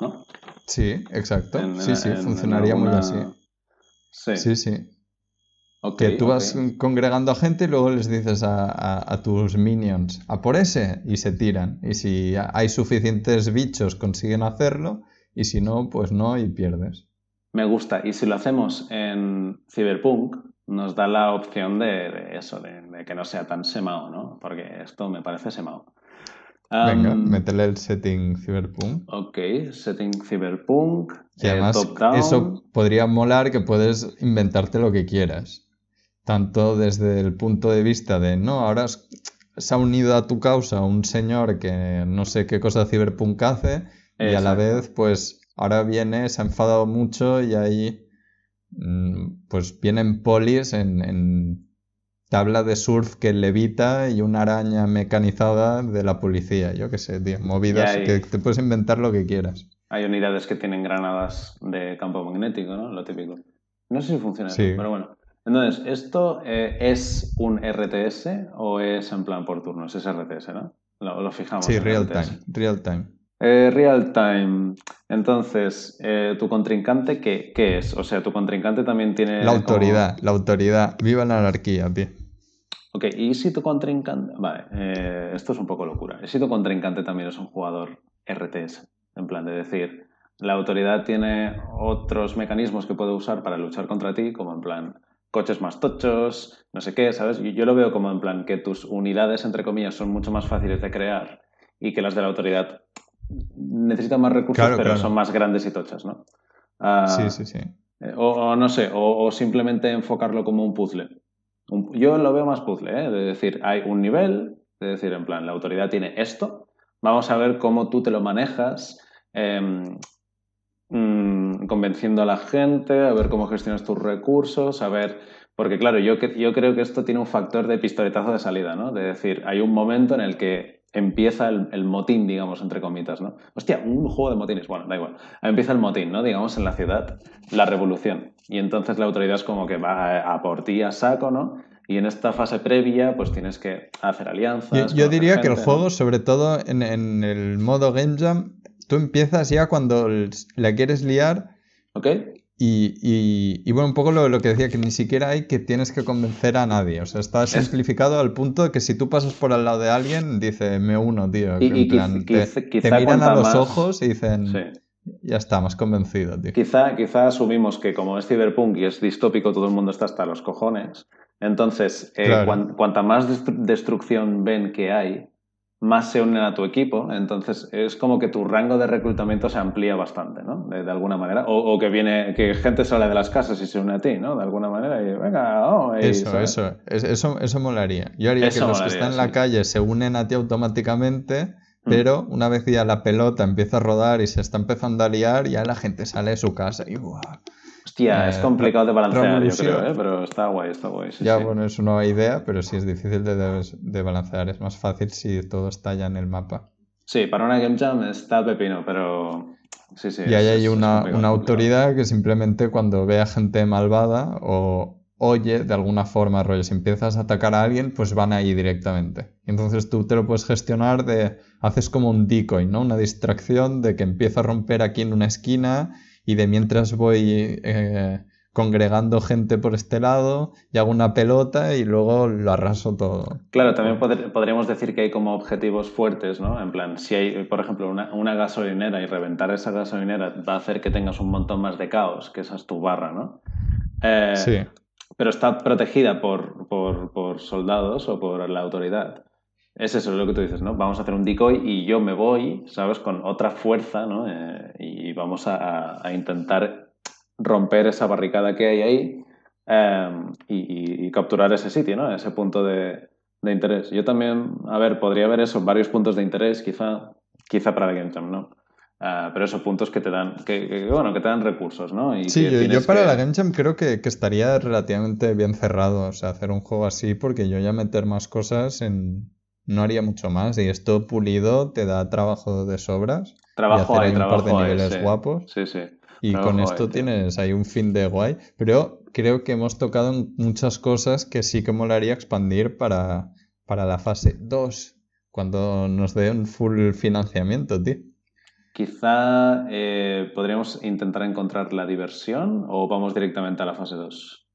¿no? Sí, exacto. En- sí, sí, en- funcionaría muy así. Sí. Sí, sí. Que tú vas congregando a gente y luego les dices a, a- a tus minions, a por ese, y se tiran. Y si hay suficientes bichos consiguen hacerlo, y si no, pues no, y pierdes. Me gusta. Y si lo hacemos en Cyberpunk, nos da la opción de, de eso, de, de que no sea tan semao, ¿no? Porque esto me parece semao. Venga, métele el setting Cyberpunk. Ok, setting Cyberpunk. Y eh, además, top-down. eso podría molar que puedes inventarte lo que quieras. Tanto desde el punto de vista de, no, ahora se ha unido a tu causa un señor que no sé qué cosa Cyberpunk hace, y a la vez, pues ahora viene, se ha enfadado mucho y ahí, mm, pues vienen polis en, en, tabla de surf que levita y una araña mecanizada de la policía. Yo qué sé, tío, movidas que te puedes inventar lo que quieras. Hay unidades que tienen granadas de campo magnético, ¿no? Lo típico. No sé si funciona, sí. pero bueno. Entonces, ¿esto eh, es un RTS o es en plan por turnos? Es RTS, ¿no? Lo, fijamos. Sí, real time. Real time. Eh, real time. Entonces, eh, ¿tu contrincante qué, qué, es? O sea, tu contrincante también tiene. La autoridad, la autoridad. Viva la anarquía, tío. Ok, y si tu contrincante. Vale, esto es un poco locura. ¿Y si tu contrincante también es un jugador RTS? En plan de decir, la autoridad tiene otros mecanismos que puede usar para luchar contra ti, como en plan coches más tochos, no sé qué, ¿sabes? Yo, lo veo como en plan que tus unidades, entre comillas, son mucho más fáciles de crear y que las de la autoridad necesitan más recursos, pero son más grandes y tochas, ¿no? Ah, sí, sí, sí. Eh, o, no sé, o, simplemente enfocarlo como un puzzle. yo lo veo más puzzle, ¿eh? De decir, hay un nivel, de decir, en plan, la autoridad tiene esto, vamos a ver cómo tú te lo manejas, Em, mm, convenciendo a la gente, a ver cómo gestionas tus recursos, a ver... Porque claro, yo, yo creo que esto tiene un factor de pistoletazo de salida, ¿no? De decir, hay un momento en el que empieza el, motín, digamos, entre comitas, ¿no? Hostia, un juego de motines. Bueno, da igual. Empieza el motín, ¿no? Digamos, en la ciudad, la revolución. Y entonces la autoridad es como que va a, por ti a saco, ¿no? Y en esta fase previa, pues tienes que hacer alianzas. Yo, diría que el juego, sobre todo en, en, el modo Game Jam, tú empiezas ya cuando la quieres liar. Ok. Y, y, bueno, un poco lo, que decía, que ni siquiera hay que tienes que convencer a nadie. O sea, está simplificado al punto de que si tú pasas por al lado de alguien, dice, me uno, tío. Y, te, miran a los ojos y dicen, ya está, más convencido, tío. Quizá, quizá asumimos que como es Cyberpunk y es distópico, todo el mundo está hasta los cojones. Entonces, eh, cuanta más destrucción ven que hay, más se unen a tu equipo, entonces es como que tu rango de reclutamiento se amplía bastante, ¿no? De, alguna manera. O, que viene, que gente sale de las casas y se une a ti, ¿no? De alguna manera y venga, oh, Eso, eso, eso, eso molaría. Yo haría que los que están en la calle se unen a ti automáticamente, mm. pero una vez ya la pelota empieza a rodar y se está empezando a liar, ya la gente sale de su casa y ¡buah! Hostia, es eh, complicado de balancear, yo creo, ¿eh? pero está guay, está guay. ya, bueno, es una idea, pero sí es difícil de, balancear. Es más fácil si todo está ya en el mapa. Sí, para una Game Jam está pepino, pero sí, sí. Y ahí hay una, autoridad que simplemente cuando ve a gente malvada o oye de alguna forma, rollo, si empiezas a atacar a alguien, pues van ahí directamente. Entonces tú te lo puedes gestionar de, haces como un decoy, ¿no? Una distracción de que empieza a romper aquí en una esquina y de mientras voy eh, congregando gente por este lado y hago una pelota y luego lo arraso todo. Claro, también podríamos decir que hay como objetivos fuertes, ¿no? En plan, si hay, por ejemplo, una, gasolinera y reventar esa gasolinera va a hacer que tengas un montón más de caos, que esa es tu barra, ¿no? Eh, sí. Pero está protegida por, por soldados o por la autoridad. Es eso es lo que tú dices, ¿no? Vamos a hacer un decoy y yo me voy, ¿sabes? Con otra fuerza, ¿no? Eh, y vamos a, intentar romper esa barricada que hay ahí em, y, capturar ese sitio, ¿no? Ese punto de, interés. Yo también, a ver, podría haber eso, varios puntos de interés, quizá, quizá para el Game Jam, ¿no? Ah, pero esos puntos que te dan, que, bueno, que te dan recursos, ¿no? Y sí, yo, para la Game Jam creo que, que, estaría relativamente bien cerrado, o sea, hacer un juego así, porque yo ya meter más cosas en, no haría mucho más. Y esto pulido te da trabajo de sobras. Trabajo y hacer hay, un par de niveles guapos. Sí, sí. Y con esto tienes ahí un fin de guay. Pero creo que hemos tocado muchas cosas que sí que molaría expandir para, para la fase 2. Cuando nos den full financiamiento, tío. Quizá eh, podríamos intentar encontrar la diversión o vamos directamente a la fase 2.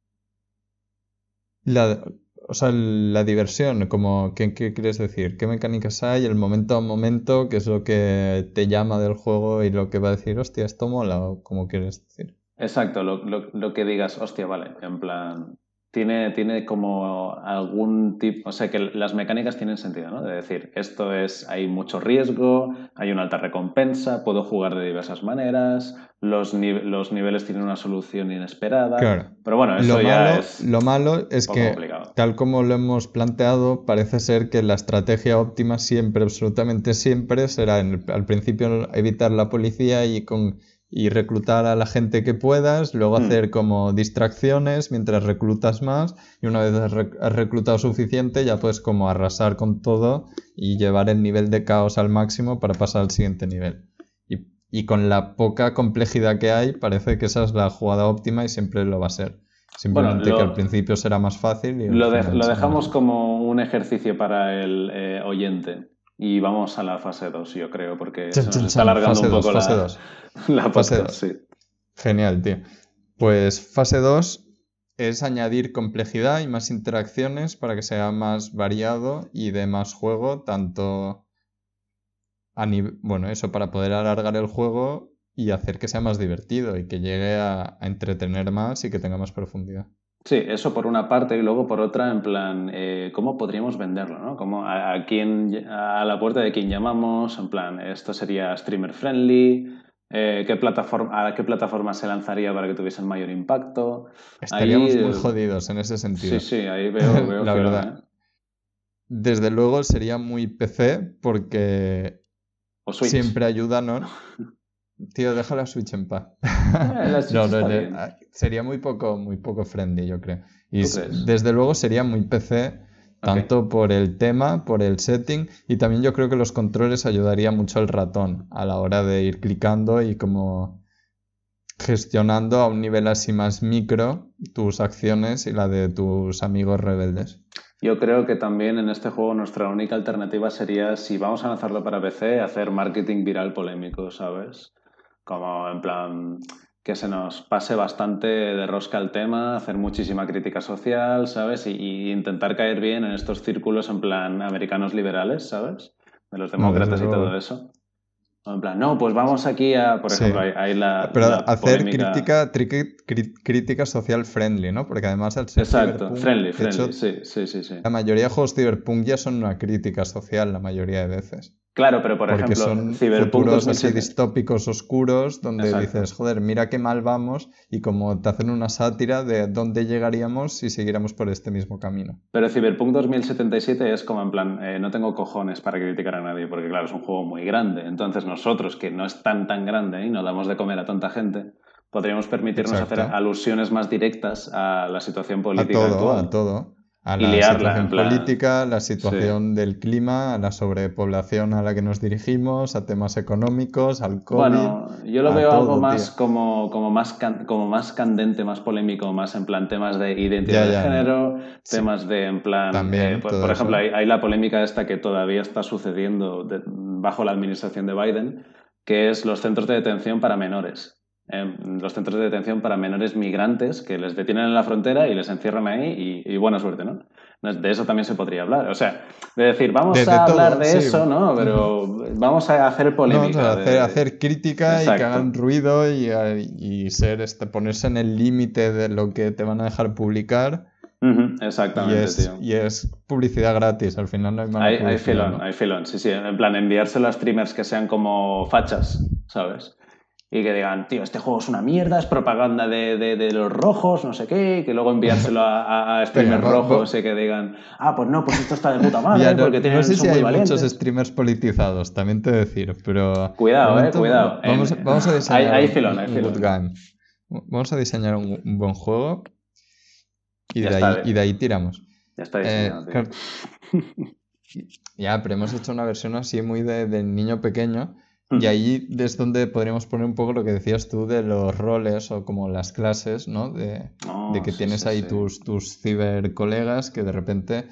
La, o sea, la diversión, como, ¿qué, quieres decir? ¿Qué mecánicas hay? El momento a momento, ¿qué es lo que te llama del juego y lo que va a decir, hostia, esto mola? ¿O cómo quieres decir? Exacto, lo, lo que digas, hostia, vale, en plan, tiene, tiene como algún tipo, o sea que las mecánicas tienen sentido, ¿no? De decir, esto es, hay mucho riesgo, hay una alta recompensa, puedo jugar de diversas maneras, los, los niveles tienen una solución inesperada. Claro. Pero bueno, eso lo ya malo, es. Lo malo es que, tal como lo hemos planteado, parece ser que la estrategia óptima siempre, absolutamente siempre, será al principio evitar la policía y con y reclutar a la gente que puedas, luego Mm. hacer como distracciones mientras reclutas más y una vez has, rec- has reclutado suficiente ya puedes como arrasar con todo y llevar el nivel de caos al máximo para pasar al siguiente nivel. Y, y con la poca complejidad que hay parece que esa es la jugada óptima y siempre lo va a ser. Simplemente lo- que al principio será más fácil y Lo, de- dejamos como un ejercicio para el eh, oyente. Y vamos a la fase 2, yo creo, porque se Chan, nos chan, está alargando Fase un dos, poco fase la, la Fase podcast, dos. sí. Genial, tío. Pues fase 2 es añadir complejidad y más interacciones para que sea más variado y de más juego, tanto a nivel, bueno, eso para poder alargar el juego y hacer que sea más divertido y que llegue a, a entretener más y que tenga más profundidad. Sí, eso por una parte y luego por otra, en plan, eh, ¿cómo podríamos venderlo? ¿no? ¿Cómo, a, a quién, a la puerta de quién llamamos? En plan, ¿esto sería streamer friendly? Eh, ¿qué plataforma, ¿A qué plataforma se lanzaría para que tuviesen mayor impacto? Estaríamos Ahí, muy jodidos en ese sentido. Sí, sí, ahí veo, veo La verdad. ¿eh? Desde luego sería muy PC porque siempre ayuda, ¿no? Tío, deja la Switch en paz. Eh, la Switch No, no, ah, sería muy poco, muy poco friendly, yo creo. Y desde luego sería muy PC, tanto por el tema, por el setting, y también yo creo que los controles ayudaría mucho al ratón a la hora de ir clicando y como gestionando a un nivel así más micro tus acciones y la de tus amigos rebeldes. Yo creo que también en este juego nuestra única alternativa sería, si vamos a lanzarlo para PC, hacer marketing viral polémico, ¿sabes? Como en plan que se nos pase bastante de rosca el tema, hacer muchísima crítica social, ¿sabes? Y, y intentar caer bien en estos círculos en plan americanos liberales, ¿sabes? De los demócratas y todo eso. O en plan, no, pues vamos aquí a, por Sí. ejemplo, hay, hay la, Pero la hacer polémica- crítica, cri- crítica social friendly, ¿no? Porque además al ser Exacto, friendly, friendly, hecho, sí, sí, sí, sí. la mayoría de juegos cyberpunk ya son una crítica social la mayoría de veces. Claro, pero por porque ejemplo, son futuros así 2007 distópicos oscuros donde Exacto. dices, joder, mira qué mal vamos y como te hacen una sátira de dónde llegaríamos si siguiéramos por este mismo camino. Pero Cyberpunk 2077 es como en plan, eh, no tengo cojones para criticar a nadie, porque claro, es un juego muy grande. Entonces nosotros, que no es tan tan grande y no damos de comer a tanta gente, podríamos permitirnos Exacto. hacer alusiones más directas a la situación A política todo, actual. a todo. A la liarla, situación plan- política, la situación del clima, a la sobrepoblación a la que nos dirigimos, a temas económicos, al COVID. Bueno, yo lo veo todo, algo más tío. como, como, más can- como más candente, más polémico, más en plan temas de identidad Ya, de género, temas de en plan... También, eh, por, todo por ejemplo, hay, hay la polémica esta que todavía está sucediendo de- bajo la administración de Biden, que es los centros de detención para menores. Eh, los centros de detención para menores migrantes que les detienen en la frontera y les encierran ahí y, y buena suerte, ¿no? De eso también se podría hablar. O sea, de decir, vamos a todo, hablar de sí. eso, ¿no? Pero vamos a hacer No, polémica. o sea, de- hacer, hacer crítica y que Exacto. hagan ruido y, y ser este, ponerse en el límite de lo que te van a dejar publicar. Ujú, Y exactamente, es, tío. y es publicidad gratis, al final no hay mala Hay, hay filón, ¿no? hay filón, sí, sí. En plan, enviárselo a streamers que sean como fachas, ¿sabes? Y que digan, tío, este juego es una mierda, es propaganda de, de- de los rojos, no sé qué, y que luego enviárselo a, a- a streamers Venga, rojos y que digan, ah, pues no, pues esto está de puta madre, Ya, no, porque tienen, no sé son si muy hay valientes. muchos streamers politizados, también te decir, pero... Cuidado, eh, cuidado. Vamos, En- vamos a diseñar hay un- filón, hay un filón. good game. Vamos a diseñar un, un buen juego y de, está ahí, y de ahí tiramos. Ya está Eh, diseñado, tío. claro, ya, pero hemos hecho una versión así muy de, de niño pequeño y ahí es donde podríamos poner un poco lo que decías tú de los roles o como las clases, ¿no? De, de que sí, tienes sí, ahí sí. tus, tus cibercolegas que de repente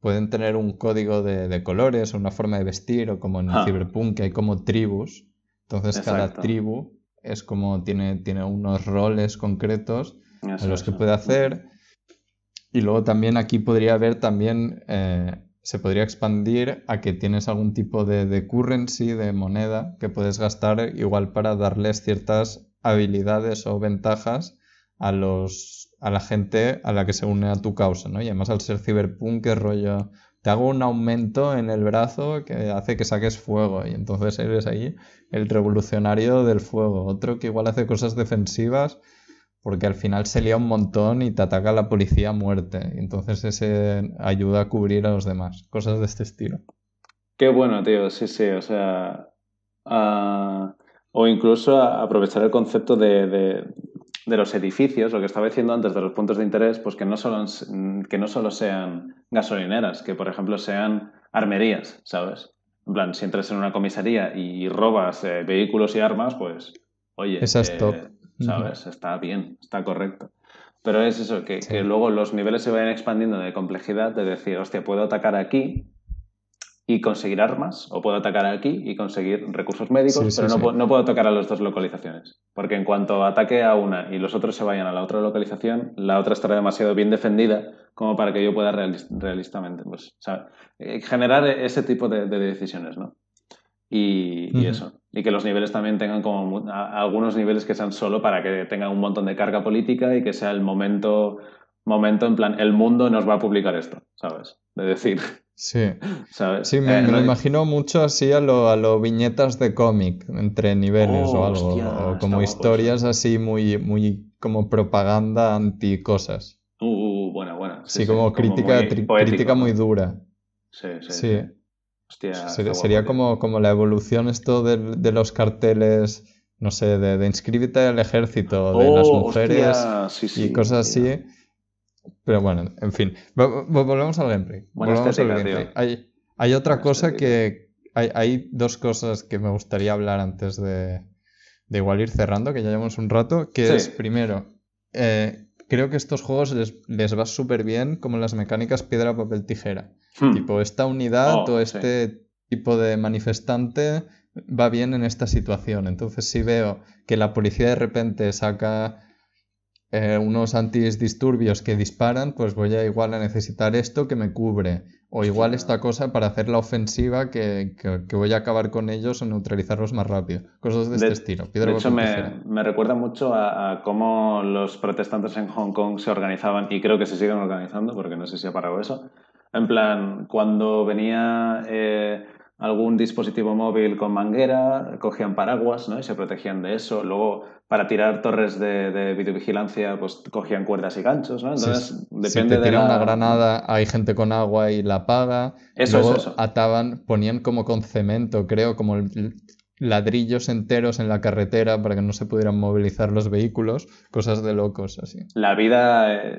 pueden tener un código de, de colores o una forma de vestir o como en Ah. Cyberpunk que hay como tribus. Entonces cada tribu es como tiene, tiene unos roles concretos Eso, en los que eso. puede hacer. Y luego también aquí podría haber también, eh, se podría expandir a que tienes algún tipo de, de currency, de moneda, que puedes gastar igual para darles ciertas habilidades o ventajas a los a la gente a la que se une a tu causa, ¿no? Y además al ser cyberpunk es rollo, te hago un aumento en el brazo que hace que saques fuego y entonces eres ahí el revolucionario del fuego. Otro que igual hace cosas defensivas porque al final se lía un montón y te ataca la policía a muerte. Y entonces ese ayuda a cubrir a los demás. Cosas de este estilo. Qué bueno, tío, sí, sí, o sea... ah, O incluso aprovechar el concepto de, de, los edificios, lo que estaba diciendo antes de los puntos de interés, pues que no solo, que no solo sean gasolineras, que por ejemplo sean armerías, ¿sabes? En plan, si entras en una comisaría y robas eh, vehículos y armas, pues, oye, Esa es top. ¿Sabes? Está bien, está correcto. Pero es eso, que, que, luego los niveles se vayan expandiendo de complejidad, de decir, hostia, puedo atacar aquí y conseguir armas, o puedo atacar aquí y conseguir recursos médicos, pero no, puedo, no, puedo atacar a las dos localizaciones. Porque en cuanto ataque a una y los otros se vayan a la otra localización, la otra estará demasiado bien defendida como para que yo pueda realistamente pues, eh, generar ese tipo de, decisiones, ¿no? Y, eso. Y que los niveles también tengan como algunos niveles que sean solo para que tengan un montón de carga política y que sea el momento, momento en plan, el mundo nos va a publicar esto, ¿sabes? De decir, Sí, ¿sabes? sí me, eh, lo imagino mucho así a lo, a lo viñetas de cómic, entre niveles o oh, algo, o como historias así muy, muy como propaganda anti cosas. Uh, uh, uh buena, buena. Sí, como, crítica, muy crítica muy dura. Sí, sí. sí. Hostia, sería, como, como la evolución esto de, de los carteles, no sé, de, de inscríbete al ejército, de las oh, mujeres y cosas así pero bueno, en fin. Volvemos al gameplay. Volvemos al gameplay. Hay, hay, otra cosa que. Hay, hay, dos cosas que me gustaría hablar antes de, de igual ir cerrando, que ya llevamos un rato. Que es, primero, eh, creo que estos juegos les, les va súper bien como las mecánicas piedra, papel, tijera. Hmm. Tipo, esta unidad oh, o este tipo de manifestante va bien en esta situación. Entonces, si veo que la policía de repente saca eh, unos antidisturbios que disparan, pues voy a igual a necesitar esto que me cubre. O igual esta cosa para hacer la ofensiva que, voy a acabar con ellos o neutralizarlos más rápido. Cosas de, este estilo. de hecho, me, recuerda mucho a, cómo los protestantes en Hong Kong se organizaban, y creo que se siguen organizando, porque no sé si ha parado eso. En plan, cuando venía eh, algún dispositivo móvil con manguera, cogían paraguas ¿no? y se protegían de eso. Luego, para tirar torres de, videovigilancia, pues cogían cuerdas y ganchos. ¿no? Entonces, depende si te tira una granada, hay gente con agua y la apaga. Eso Luego es eso. Ataban, ponían como con cemento, creo, como el, ladrillos enteros en la carretera para que no se pudieran movilizar los vehículos, cosas de locos así. La vida,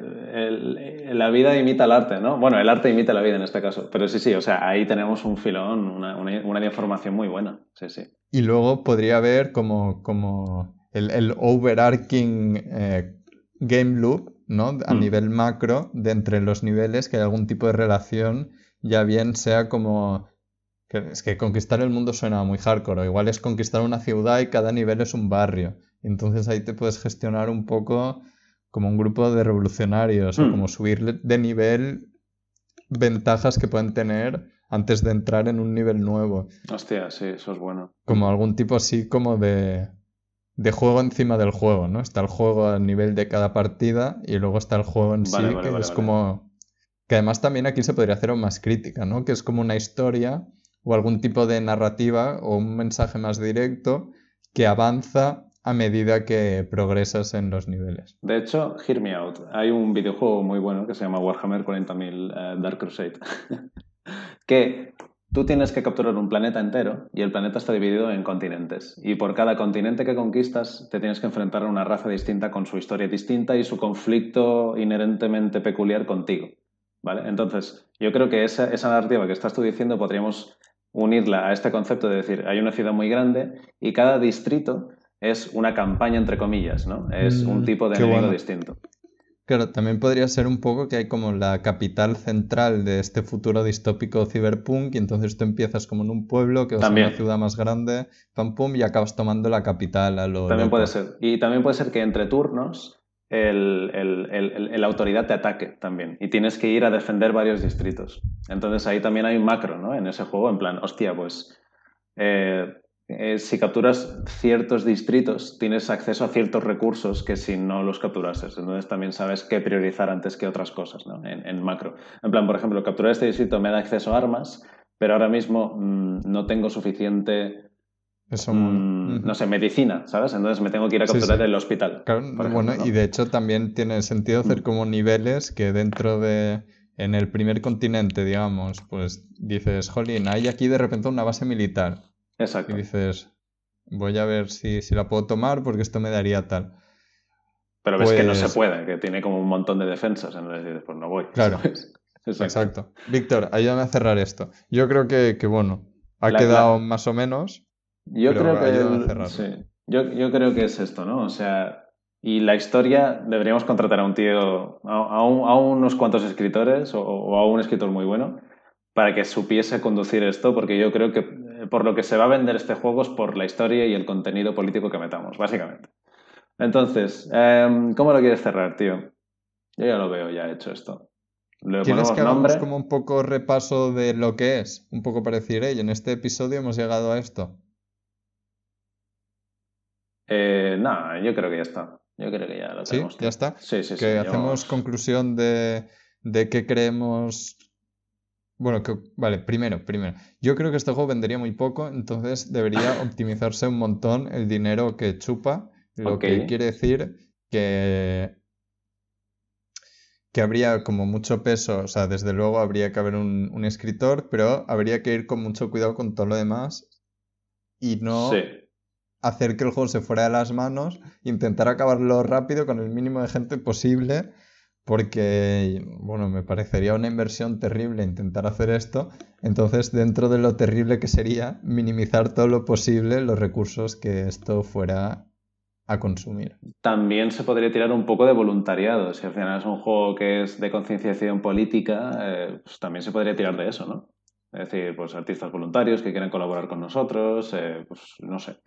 la vida imita el arte, ¿no? Bueno, el arte imita la vida en este caso, pero sí, sí, o sea, ahí tenemos un filón, una, una, información muy buena, sí, sí. Y luego podría haber como, como el, overarching eh, game loop, ¿no? A mm. nivel macro, de entre los niveles, que hay algún tipo de relación, ya bien sea como es que conquistar el mundo suena muy hardcore, o igual es conquistar una ciudad y cada nivel es un barrio. Entonces ahí te puedes gestionar un poco como un grupo de revolucionarios, o hmm. como subir de nivel ventajas que pueden tener antes de entrar en un nivel nuevo. Hostia, sí, eso es bueno. Como algún tipo así como de, de juego encima del juego, ¿no? Está el juego a nivel de cada partida y luego está el juego en sí, que es como... Que además también aquí se podría hacer aún más crítica, ¿no? Que es como una historia o algún tipo de narrativa o un mensaje más directo que avanza a medida que progresas en los niveles. De hecho, Hear Me Out. Hay un videojuego muy bueno que se llama Warhammer 40.000 eh, Dark Crusade. que tú tienes que capturar un planeta entero y el planeta está dividido en continentes. Y por cada continente que conquistas te tienes que enfrentar a una raza distinta con su historia distinta y su conflicto inherentemente peculiar contigo. ¿Vale? Entonces, yo creo que esa, esa narrativa que estás tú diciendo podríamos unirla a este concepto de decir, hay una ciudad muy grande y cada distrito es una campaña, entre comillas, ¿no? Es un mm, tipo de enemigo distinto. Claro, también podría ser un poco que hay como la capital central de este futuro distópico cyberpunk y entonces tú empiezas como en un pueblo que va a ser una ciudad más grande, pam pum, y acabas tomando la capital a lo También puede ser. Y también puede ser que entre turnos el, el, autoridad te ataque también y tienes que ir a defender varios distritos. Entonces ahí también hay un macro ¿no? en ese juego, en plan, hostia, pues eh, eh, si capturas ciertos distritos tienes acceso a ciertos recursos que si no los capturases. Entonces también sabes qué priorizar antes que otras cosas ¿no? en, macro. En plan, por ejemplo, capturar este distrito me da acceso a armas, pero ahora mismo mm, no tengo suficiente Mm, no sé, medicina, ¿sabes? Entonces me tengo que ir a capturar el hospital. bueno, y de hecho también tiene sentido hacer mm. como niveles que dentro de. En el primer continente, digamos, pues dices, jolín, hay aquí de repente una base militar. Exacto. Y dices, voy a ver si, si la puedo tomar porque esto me daría tal. Pero ves que no se Pues- puede, que tiene como un montón de defensas. Entonces, pues no voy. Claro. ¿sabes? Exacto. Exacto. Víctor, ayúdame a cerrar esto. Yo creo que, que, bueno, ha La- quedado más o menos. Yo Pero creo que el- sí. yo, yo creo que es esto, ¿no? O sea, y la historia deberíamos contratar a un tío, a, a un- a unos cuantos escritores o, o a un escritor muy bueno para que supiese conducir esto, porque yo creo que eh, por lo que se va a vender este juego es por la historia y el contenido político que metamos, básicamente. Entonces, em, ¿cómo lo quieres cerrar, tío? Yo ya lo veo ya hecho esto. Le ¿Quieres que hagamos nombre. como un poco repaso de lo que es? Un poco para decir, "Ey, en este episodio hemos llegado a esto. Eh, no, yo creo que ya está. Yo creo que ya lo ¿Sí? tenemos. ¿Ya está? Sí, sí, sí. que yo- hacemos conclusión de, de qué creemos. Bueno, que, vale, primero, primero. Yo creo que este juego vendería muy poco, entonces debería optimizarse un montón el dinero que chupa, lo que quiere decir que, que habría como mucho peso, o sea, desde luego habría que haber un, un escritor, pero habría que ir con mucho cuidado con todo lo demás y no Sí. Hacer que el juego se fuera de las manos, intentar acabarlo rápido con el mínimo de gente posible, porque, bueno, me parecería una inversión terrible intentar hacer esto. Entonces, dentro de lo terrible que sería, minimizar todo lo posible los recursos que esto fuera a consumir. También se podría tirar un poco de voluntariado. Si al final es un juego que es de concienciación política, eh, pues también se podría tirar de eso, ¿no? Es decir, pues artistas voluntarios que quieran colaborar con nosotros, eh, pues no sé,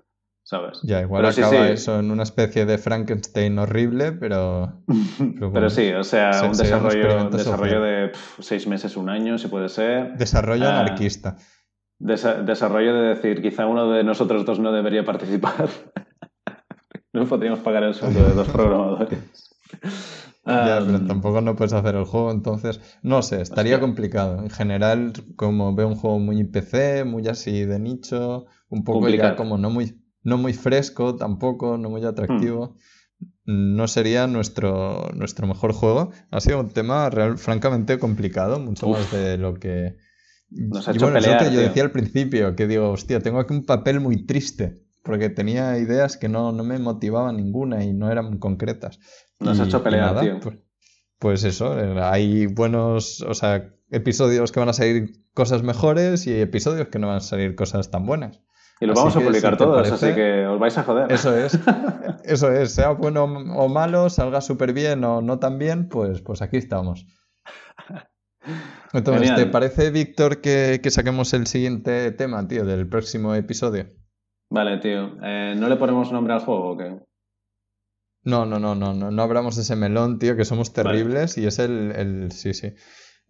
¿sabes? Ya, igual Pero acaba sí. eso en una especie de Frankenstein horrible, pero Pero, bueno, sí, o sea, se- un desarrollo, desarrollo de seis meses, un año, si puede ser. desarrollo Ah. anarquista. Desa- desarrollo de decir, quizá uno de nosotros dos no debería participar. no podríamos pagar el sueldo de dos programadores. Ya, pero tampoco no puedes hacer el juego, entonces, no sé, estaría Hostia. complicado. En general, como veo un juego muy PC, muy así de nicho, un poco Complicado. ya como no muy, no muy fresco tampoco, no muy atractivo, no sería nuestro, nuestro mejor juego. Ha sido un tema real, francamente complicado, mucho Uf. más de lo que... Nos ha y hecho bueno, es lo pelear, que yo decía al principio, que digo, hostia, tengo aquí un papel muy triste, porque tenía ideas que no, no me motivaban ninguna y no eran concretas. Nos ha hecho pelear, nada, tío. Pues, pues eso, hay buenos, o sea, episodios que van a salir cosas mejores y episodios que no van a salir cosas tan buenas. Y lo Así vamos a publicar si todos, parece- así que os vais a joder. Eso es, eso es, sea bueno o malo, salga súper bien o no tan bien, pues, pues aquí estamos. Entonces, Genial. ¿te parece, Víctor, que, que saquemos el siguiente tema, tío, del próximo episodio? Vale, tío. Eh, ¿No le ponemos nombre al juego o qué? No, no, no, no, no, no abramos de ese melón, tío, que somos Vale. terribles y es el, el... Sí, sí.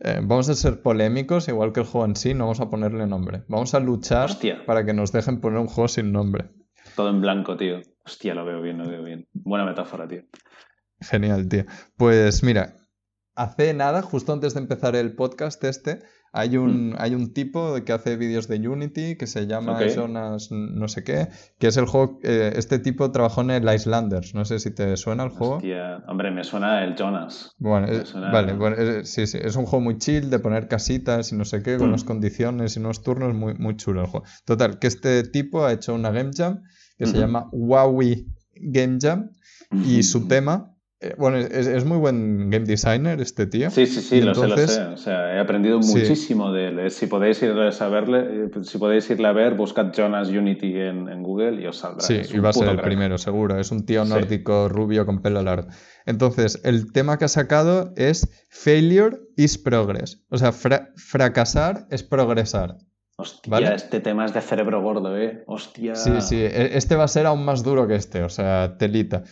Eh, vamos a ser polémicos, igual que el juego en sí, no vamos a ponerle nombre. Vamos a luchar Hostia. para que nos dejen poner un juego sin nombre. Todo en blanco, tío. Hostia, lo veo bien, lo veo bien. Buena metáfora, tío. Genial, tío. Pues mira, hace nada, justo antes de empezar el podcast este, hay un, hay un tipo que hace vídeos de Unity que se llama. Jonas no sé qué, que es el juego... eh, este tipo trabajó en el Islanders, no sé si te suena el juego. Hostia. Hombre, me suena el Jonas. Bueno, Me eh, vale, bueno, eh, sí, sí, es un juego muy chill de poner casitas y no sé qué, con Mm. unas condiciones y unos turnos, muy, muy chulo el juego. Total, que este tipo ha hecho una Game Jam que se llama Wowie Game Jam y su tema, eh, bueno, es, es muy buen game designer este tío. Sí, sí, sí, lo sé, lo sé. O sea, he aprendido Sí. muchísimo de él. Eh, Si podéis ir a saberle, eh, si podéis irle a ver, buscad Jonas Unity en, en Google y os saldrá. Sí, y va a ser el crack. primero, seguro. Es un tío Sí. nórdico rubio con pelo largo. Entonces, el tema que ha sacado es Failure is Progress. O sea, fra- fracasar es progresar. Hostia, ¿Vale? este tema es de cerebro gordo, ¿eh? Hostia. Sí, sí, e- este va a ser aún más duro que este, o sea, telita.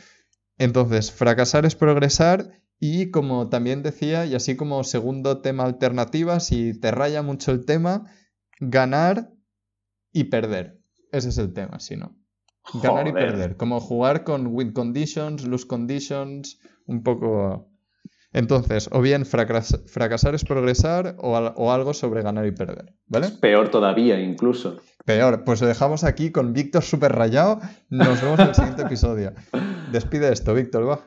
Entonces, fracasar es progresar y como también decía, y así como segundo tema alternativa, si te raya mucho el tema, ganar y perder. Ese es el tema, si no. Ganar y perder, como jugar con win conditions, lose conditions, un poco... Entonces, o bien fracas- fracasar es progresar o, al- o algo sobre ganar y perder, ¿vale? Peor todavía, incluso. Peor, pues lo dejamos aquí con Víctor súper rayado. Nos vemos en el siguiente episodio. Despide esto, Víctor, va.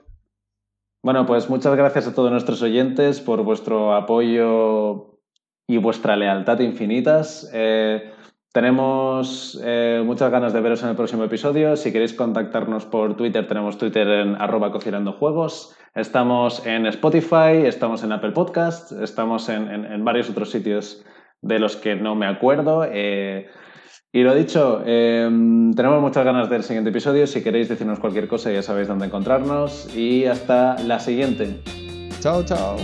Bueno, pues muchas gracias a todos nuestros oyentes por vuestro apoyo y vuestra lealtad infinitas. Eh, tenemos eh, muchas ganas de veros en el próximo episodio. Si queréis contactarnos por Twitter, tenemos Twitter en arroba juegos. Estamos en Spotify, estamos en Apple Podcasts, estamos en, varios otros sitios de los que no me acuerdo. Eh, y lo dicho, em, tenemos muchas ganas del siguiente episodio. Si queréis decirnos cualquier cosa, ya sabéis dónde encontrarnos. Y hasta la siguiente. Chao, chao.